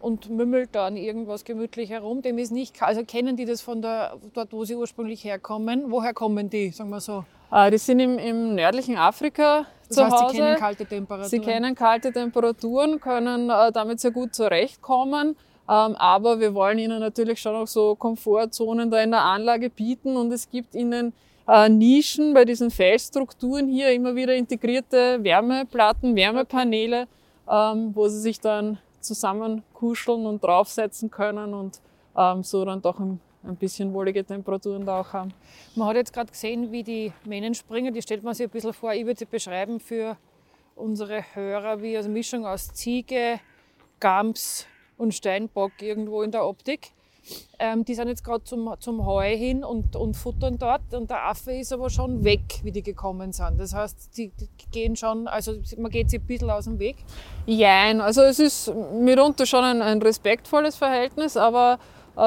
und mümmelt dann irgendwas gemütlich herum. Dem ist nicht kalt. Also kennen die das von der, dort, wo sie ursprünglich herkommen? Woher kommen die, sagen wir so? Äh, die sind im, im nördlichen Afrika Das zu heißt, Hause. sie kennen kalte Temperaturen. Sie kennen kalte Temperaturen, können äh, damit sehr gut zurechtkommen. Ähm, aber wir wollen ihnen natürlich schon auch so Komfortzonen da in der Anlage bieten und es gibt ihnen äh, Nischen bei diesen Felsstrukturen hier immer wieder integrierte Wärmeplatten, Wärmepaneele, ähm, wo sie sich dann zusammen kuscheln und draufsetzen können und ähm, so dann doch ein, ein bisschen wohlige Temperaturen da auch haben. Man hat jetzt gerade gesehen, wie die Mähnenspringer, die stellt man sich ein bisschen vor, ich würde sie beschreiben für unsere Hörer wie eine Mischung aus Ziege, Gams und Steinbock irgendwo in der Optik. Ähm, die sind jetzt gerade zum, zum Heu hin und, und futtern dort und der Affe ist aber schon weg, wie die gekommen sind. Das heißt, die, die gehen schon, also man geht sie ein bisschen aus dem Weg. Jein, also es ist mitunter schon ein, ein respektvolles Verhältnis, aber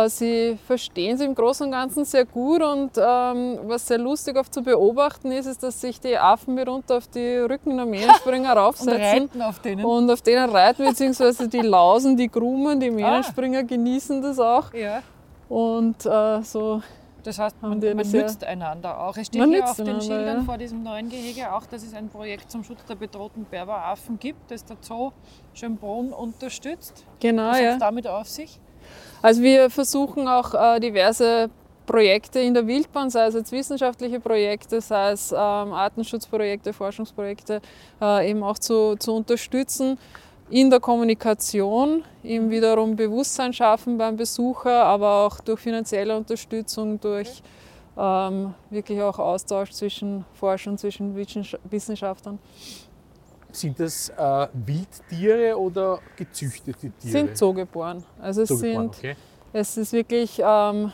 sie verstehen sie im Großen und Ganzen sehr gut und ähm, was sehr lustig oft zu beobachten ist, ist, dass sich die Affen mitunter auf die Rücken der Mähnenspringer Und raufsetzen reiten auf denen. und auf denen reiten, beziehungsweise die Lausen, die Grumen, die Mähnenspringer genießen das auch ja. und äh, so Das heißt, man, man nützt einander auch. Es steht hier auf den Schildern ja. vor diesem neuen Gehege auch, dass es ein Projekt zum Schutz der bedrohten Berberaffen gibt, das der Zoo Schönbrunn unterstützt. genau, Was hat ja. es damit auf sich? Also wir versuchen auch äh, diverse Projekte in der Wildbahn, sei es jetzt wissenschaftliche Projekte, sei es ähm, Artenschutzprojekte, Forschungsprojekte, äh, eben auch zu, zu unterstützen in der Kommunikation, eben wiederum Bewusstsein schaffen beim Besucher, aber auch durch finanzielle Unterstützung, durch ähm, wirklich auch Austausch zwischen Forschern, zwischen Wissenschaft- Wissenschaftlern. Sind das äh, Wildtiere oder gezüchtete Tiere? Sind zoogeboren. Also es Zugeboren, sind okay. Es ist wirklich ähm,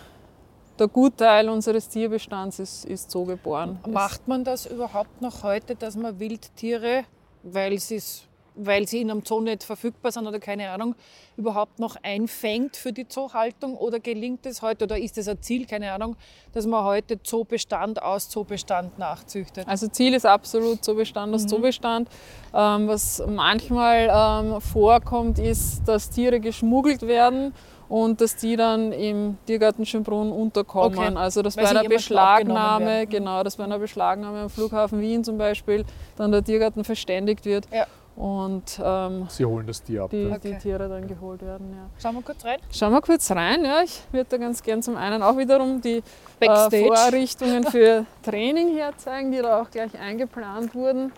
der Gutteil unseres Tierbestands ist, ist so geboren. Macht man das überhaupt noch heute, dass man Wildtiere, weil, sie's, weil sie in einem Zoo nicht verfügbar sind oder keine Ahnung, überhaupt noch einfängt für die Zoohaltung? Oder gelingt es heute, oder ist es ein Ziel, keine Ahnung, dass man heute Zoobestand aus Zoobestand nachzüchtet? Also Ziel ist absolut Zoobestand aus Zoobestand. Ähm, was manchmal ähm, vorkommt, ist, dass Tiere geschmuggelt werden und dass die dann im Tiergarten Schönbrunn unterkommen. Okay. Also dass Weil bei einer Beschlagnahme, werden. genau, dass bei einer Beschlagnahme am Flughafen Wien zum Beispiel dann der Tiergarten verständigt wird Ja. Und ähm, Sie holen das Tier ab. die, dann. die Okay. Tiere dann geholt werden. Ja. Schauen wir kurz rein. Schauen wir kurz rein. Ja. Ich würde da ganz gern zum einen auch wiederum die äh, Vorrichtungen für Training herzeigen, die da auch gleich eingeplant wurden.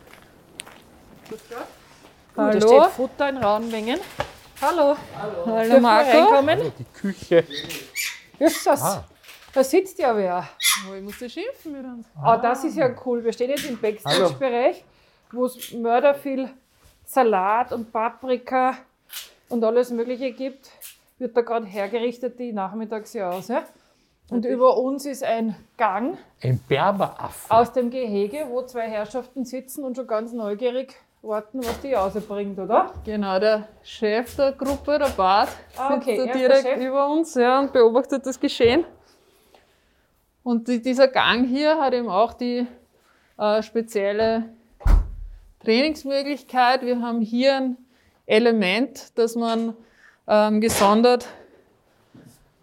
Da Hallo. steht Futter in rauen Mengen. Hallo. Hallo wir Marco. reinkommen? Also die Küche. Ist das? Ah. Da sitzt ja wer. Oh, ich musste schimpfen mit uns. Ah, das ist ja cool. Wir stehen jetzt im Backstage-Bereich, wo es Mörder viel Salat und Paprika und alles Mögliche gibt. Wird da gerade hergerichtet, die Nachmittagsjause. Und über uns ist ein Gang Ein Berberaffe. aus dem Gehege, wo zwei Herrschaften sitzen und schon ganz neugierig warten, was die Jause bringt, oder? Genau, der Chef der Gruppe, der Bart, Ah, sitzt okay, da ist der direkt über uns ja, und beobachtet das Geschehen. Und die, dieser Gang hier hat eben auch die äh, spezielle Trainingsmöglichkeit. Wir haben hier ein Element, das man ähm, gesondert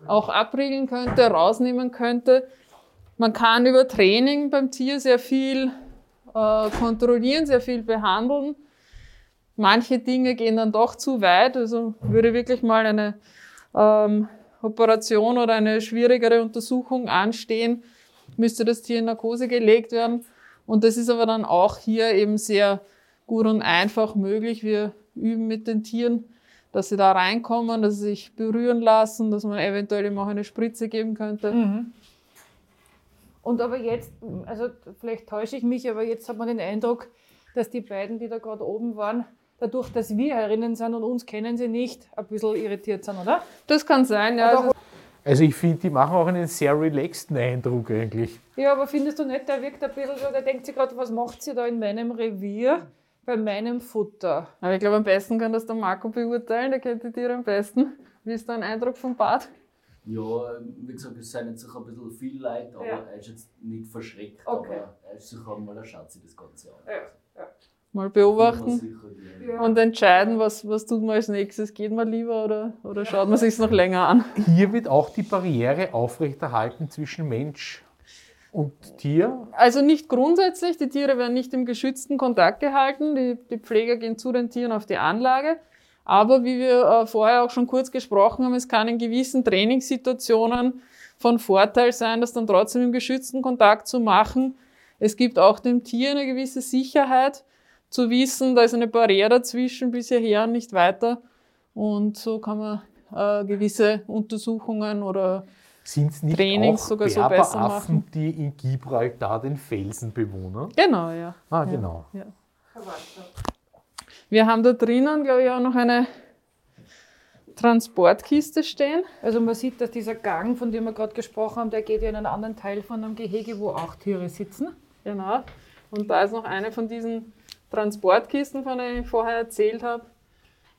auch abriegeln könnte, rausnehmen könnte. Man kann über Training beim Tier sehr viel äh, kontrollieren, sehr viel behandeln. Manche Dinge gehen dann doch zu weit. Also würde wirklich mal eine ähm, Operation oder eine schwierigere Untersuchung anstehen, müsste das Tier in Narkose gelegt werden. Und das ist aber dann auch hier eben sehr gut und einfach möglich. Wir üben mit den Tieren, dass sie da reinkommen, dass sie sich berühren lassen, dass man eventuell eben auch eine Spritze geben könnte. Und aber jetzt, also vielleicht täusche ich mich, aber jetzt hat man den Eindruck, dass die beiden, die da gerade oben waren, dadurch, dass wir herinnen sind und uns kennen sie nicht, ein bisschen irritiert sind, oder? Das kann sein, ja. Also, Also ich finde, die machen auch einen sehr relaxten Eindruck eigentlich. Ja, aber findest du nicht, der wirkt ein bisschen so, der denkt sich gerade, was macht sie da in meinem Revier, bei meinem Futter? aber ich glaube, am besten kann das der Marco beurteilen, der kennt die Tiere am besten. Wie ist dein Eindruck vom Bad? Ja, wie gesagt, es sind jetzt sicher ein bisschen viel Leid, aber Ja. er ist jetzt nicht verschreckt, Okay. aber er ist sicher mal, er schaut sich das Ganze an. Mal beobachten Ja. und entscheiden, was, was tut man als nächstes. Geht man lieber oder, oder schaut man sich noch länger an? Hier wird auch die Barriere aufrechterhalten zwischen Mensch und Tier. Also nicht grundsätzlich, die Tiere werden nicht im geschützten Kontakt gehalten. Die, die Pfleger gehen zu den Tieren auf die Anlage. Aber wie wir äh, vorher auch schon kurz gesprochen haben, es kann in gewissen Trainingssituationen von Vorteil sein, das dann trotzdem im geschützten Kontakt zu machen. Es gibt auch dem Tier eine gewisse Sicherheit, zu wissen, da ist eine Barriere dazwischen bis hierher und nicht weiter. Und so kann man äh, gewisse Untersuchungen oder Sind es nicht Trainings auch sogar so besser machen. die in Gibraltar den Felsen bewohnen? genau, ja. Ah, genau. Wir haben da drinnen, glaube ich, auch noch eine Transportkiste stehen. Also man sieht, dass dieser Gang, von dem wir gerade gesprochen haben, der geht ja in einen anderen Teil von einem Gehege, wo auch Tiere sitzen. Genau. Und da ist noch eine von diesen Transportkisten, von denen ich vorher erzählt habe,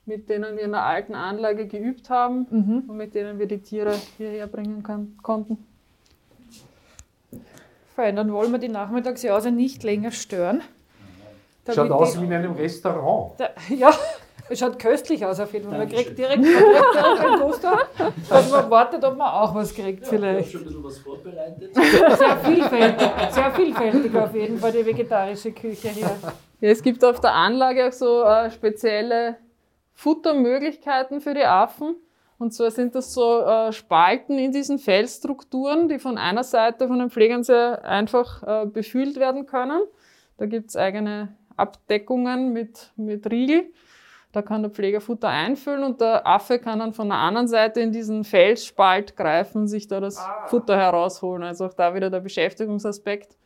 mit denen wir in der alten Anlage geübt haben und mit denen wir die Tiere hierher bringen kann, konnten. Fein, dann wollen wir die Nachmittagsjause nicht länger stören. Schaut aus die- wie in einem Restaurant. Da, ja, es schaut köstlich aus auf jeden Fall. Man kriegt direkt, man kriegt direkt einen Gusto, dass man wartet, ob man auch was kriegt Ich habe vielleicht. schon ein bisschen was vorbereitet. Sehr vielfältig, sehr vielfältig auf jeden Fall die vegetarische Küche hier. Ja, es gibt auf der Anlage auch so äh, spezielle Futtermöglichkeiten für die Affen. Und zwar sind das so äh, Spalten in diesen Fellstrukturen, die von einer Seite von den Pflegern sehr einfach äh, befüllt werden können. Da gibt's eigene Abdeckungen mit, mit Riegel. Da kann der Pfleger Futter einfüllen und der Affe kann dann von der anderen Seite in diesen Felsspalt greifen und sich da das Futter herausholen. Also auch da wieder der Beschäftigungsaspekt.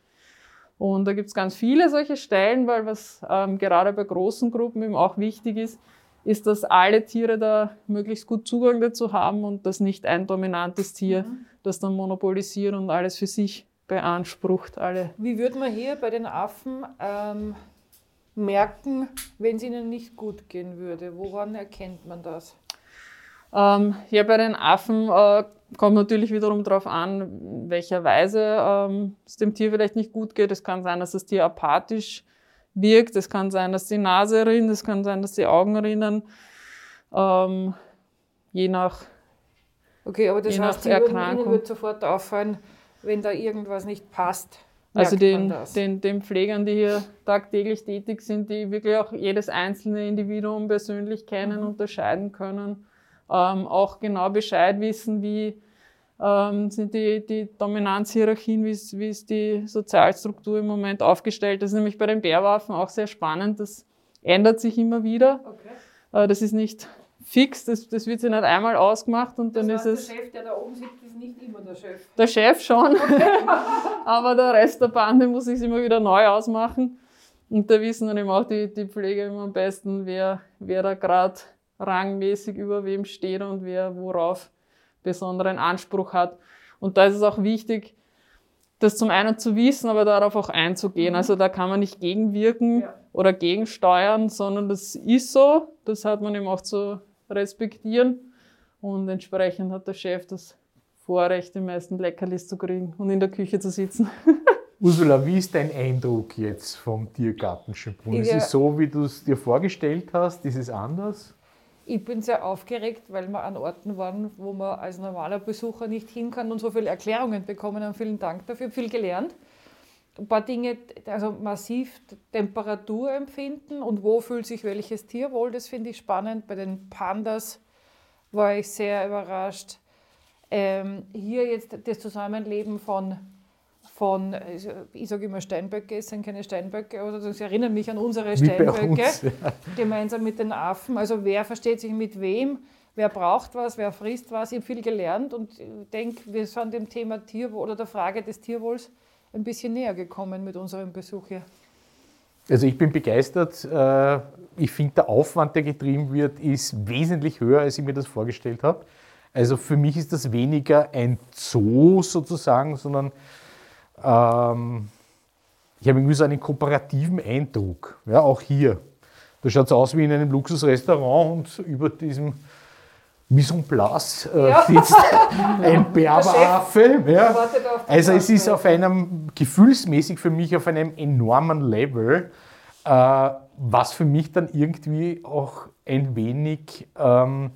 Und da gibt's ganz viele solche Stellen, weil was ähm, gerade bei großen Gruppen eben auch wichtig ist, ist, dass alle Tiere da möglichst gut Zugang dazu haben und dass nicht ein dominantes Tier das dann monopolisiert und alles für sich beansprucht. Alle. Wie würde man hier bei den Affen ähm, merken, wenn es ihnen nicht gut gehen würde? Woran erkennt man das? Ähm, ja, bei den Affen äh, kommt natürlich wiederum darauf an, in welcher Weise ähm, es dem Tier vielleicht nicht gut geht. Es kann sein, dass das Tier apathisch wirkt. Es kann sein, dass die Nase rinnt. Es kann sein, dass die Augen rinnen. Ähm, je nach Okay, aber das Je heißt, Ihnen Erkrankung. wird sofort auffallen, wenn da irgendwas nicht passt. Also den, den, den Pflegern, die hier tagtäglich tätig sind, die wirklich auch jedes einzelne Individuum persönlich kennen, Mhm. unterscheiden können, ähm, auch genau Bescheid wissen, wie ähm, sind die, die Dominanzhierarchien, wie ist, ist die Sozialstruktur im Moment aufgestellt. Das ist nämlich bei den Bärwaffen auch sehr spannend, dass ändert sich immer wieder. Okay. Äh, Das ist nicht fix, das, das wird sich nicht einmal ausgemacht und dann Das ist heißt, es der Chef, der da oben sitzt, ist nicht immer der Chef. der Chef schon, aber der Rest der Bande muss sich immer wieder neu ausmachen. Und da wissen dann eben auch die, die Pfleger immer am besten, wer, wer da gerade rangmäßig über wem steht und wer worauf besonderen Anspruch hat. Und da ist es auch wichtig, das zum einen zu wissen, aber darauf auch einzugehen. Also da kann man nicht gegenwirken Ja. oder gegensteuern, sondern das ist so. Das hat man eben auch zu respektieren. Und entsprechend hat der Chef das Vorrecht, die meisten Leckerlis zu kriegen und in der Küche zu sitzen. Ursula, wie ist dein Eindruck jetzt vom Tiergarten Schönbrunn? Ist es so, wie du es dir vorgestellt hast? Ist es anders? Ich bin sehr aufgeregt, weil wir an Orten waren, wo man als normaler Besucher nicht hin kann und so viele Erklärungen bekommen haben. Vielen Dank dafür, viel gelernt. Ein paar Dinge, also massiv Temperatur empfinden und wo fühlt sich welches Tier wohl, das finde ich spannend. Bei den Pandas war ich sehr überrascht. Ähm, hier jetzt das Zusammenleben von, von ich sage immer Steinböcke, es sind keine Steinböcke, oder das erinnert mich an unsere Wie Steinböcke uns. Ja. gemeinsam mit den Affen. Also wer versteht sich mit wem, wer braucht was, wer frisst was. Ich habe viel gelernt und denke, wir sind dem Thema Tierwohl oder der Frage des Tierwohls ein bisschen näher gekommen mit unserem Besuch hier. Also ich bin begeistert. Äh, Ich finde, der Aufwand, der getrieben wird, ist wesentlich höher, als ich mir das vorgestellt habe. Also für mich ist das weniger ein Zoo sozusagen, sondern ähm, ich habe irgendwie so einen kooperativen Eindruck. Ja, auch hier. Da schaut es aus wie in einem Luxusrestaurant und über diesem Mise en place äh, Ja. sitzt ein Berberaffe. Ja. Also es ist auf einem, gefühlsmäßig für mich auf einem enormen Level, äh, was für mich dann irgendwie auch ein wenig ähm,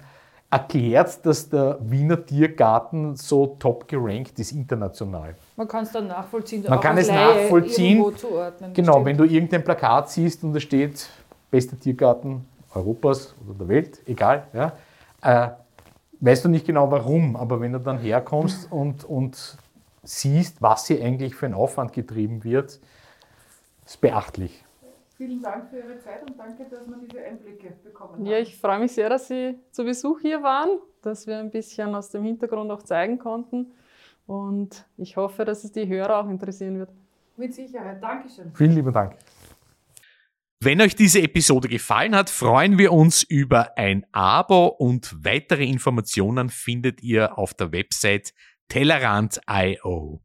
erklärt, dass der Wiener Tiergarten so top gerankt ist international. Man kann es dann nachvollziehen. Man auch kann es nachvollziehen. irgendwo zuordnen. Genau, Stimmt. wenn du irgendein Plakat siehst und da steht bester Tiergarten Europas oder der Welt, egal, ja, äh, weißt du nicht genau warum, aber wenn du dann herkommst und, und siehst, was hier eigentlich für ein Aufwand getrieben wird, ist beachtlich. Vielen Dank für Ihre Zeit und danke, dass wir diese Einblicke bekommen haben. Ja, ich freue mich sehr, dass Sie zu Besuch hier waren, dass wir ein bisschen aus dem Hintergrund auch zeigen konnten. Und ich hoffe, dass es die Hörer auch interessieren wird. Mit Sicherheit. Dankeschön. Vielen lieben Dank. Wenn euch diese Episode gefallen hat, freuen wir uns über ein Abo und weitere Informationen findet ihr auf der Website Tellerant.io.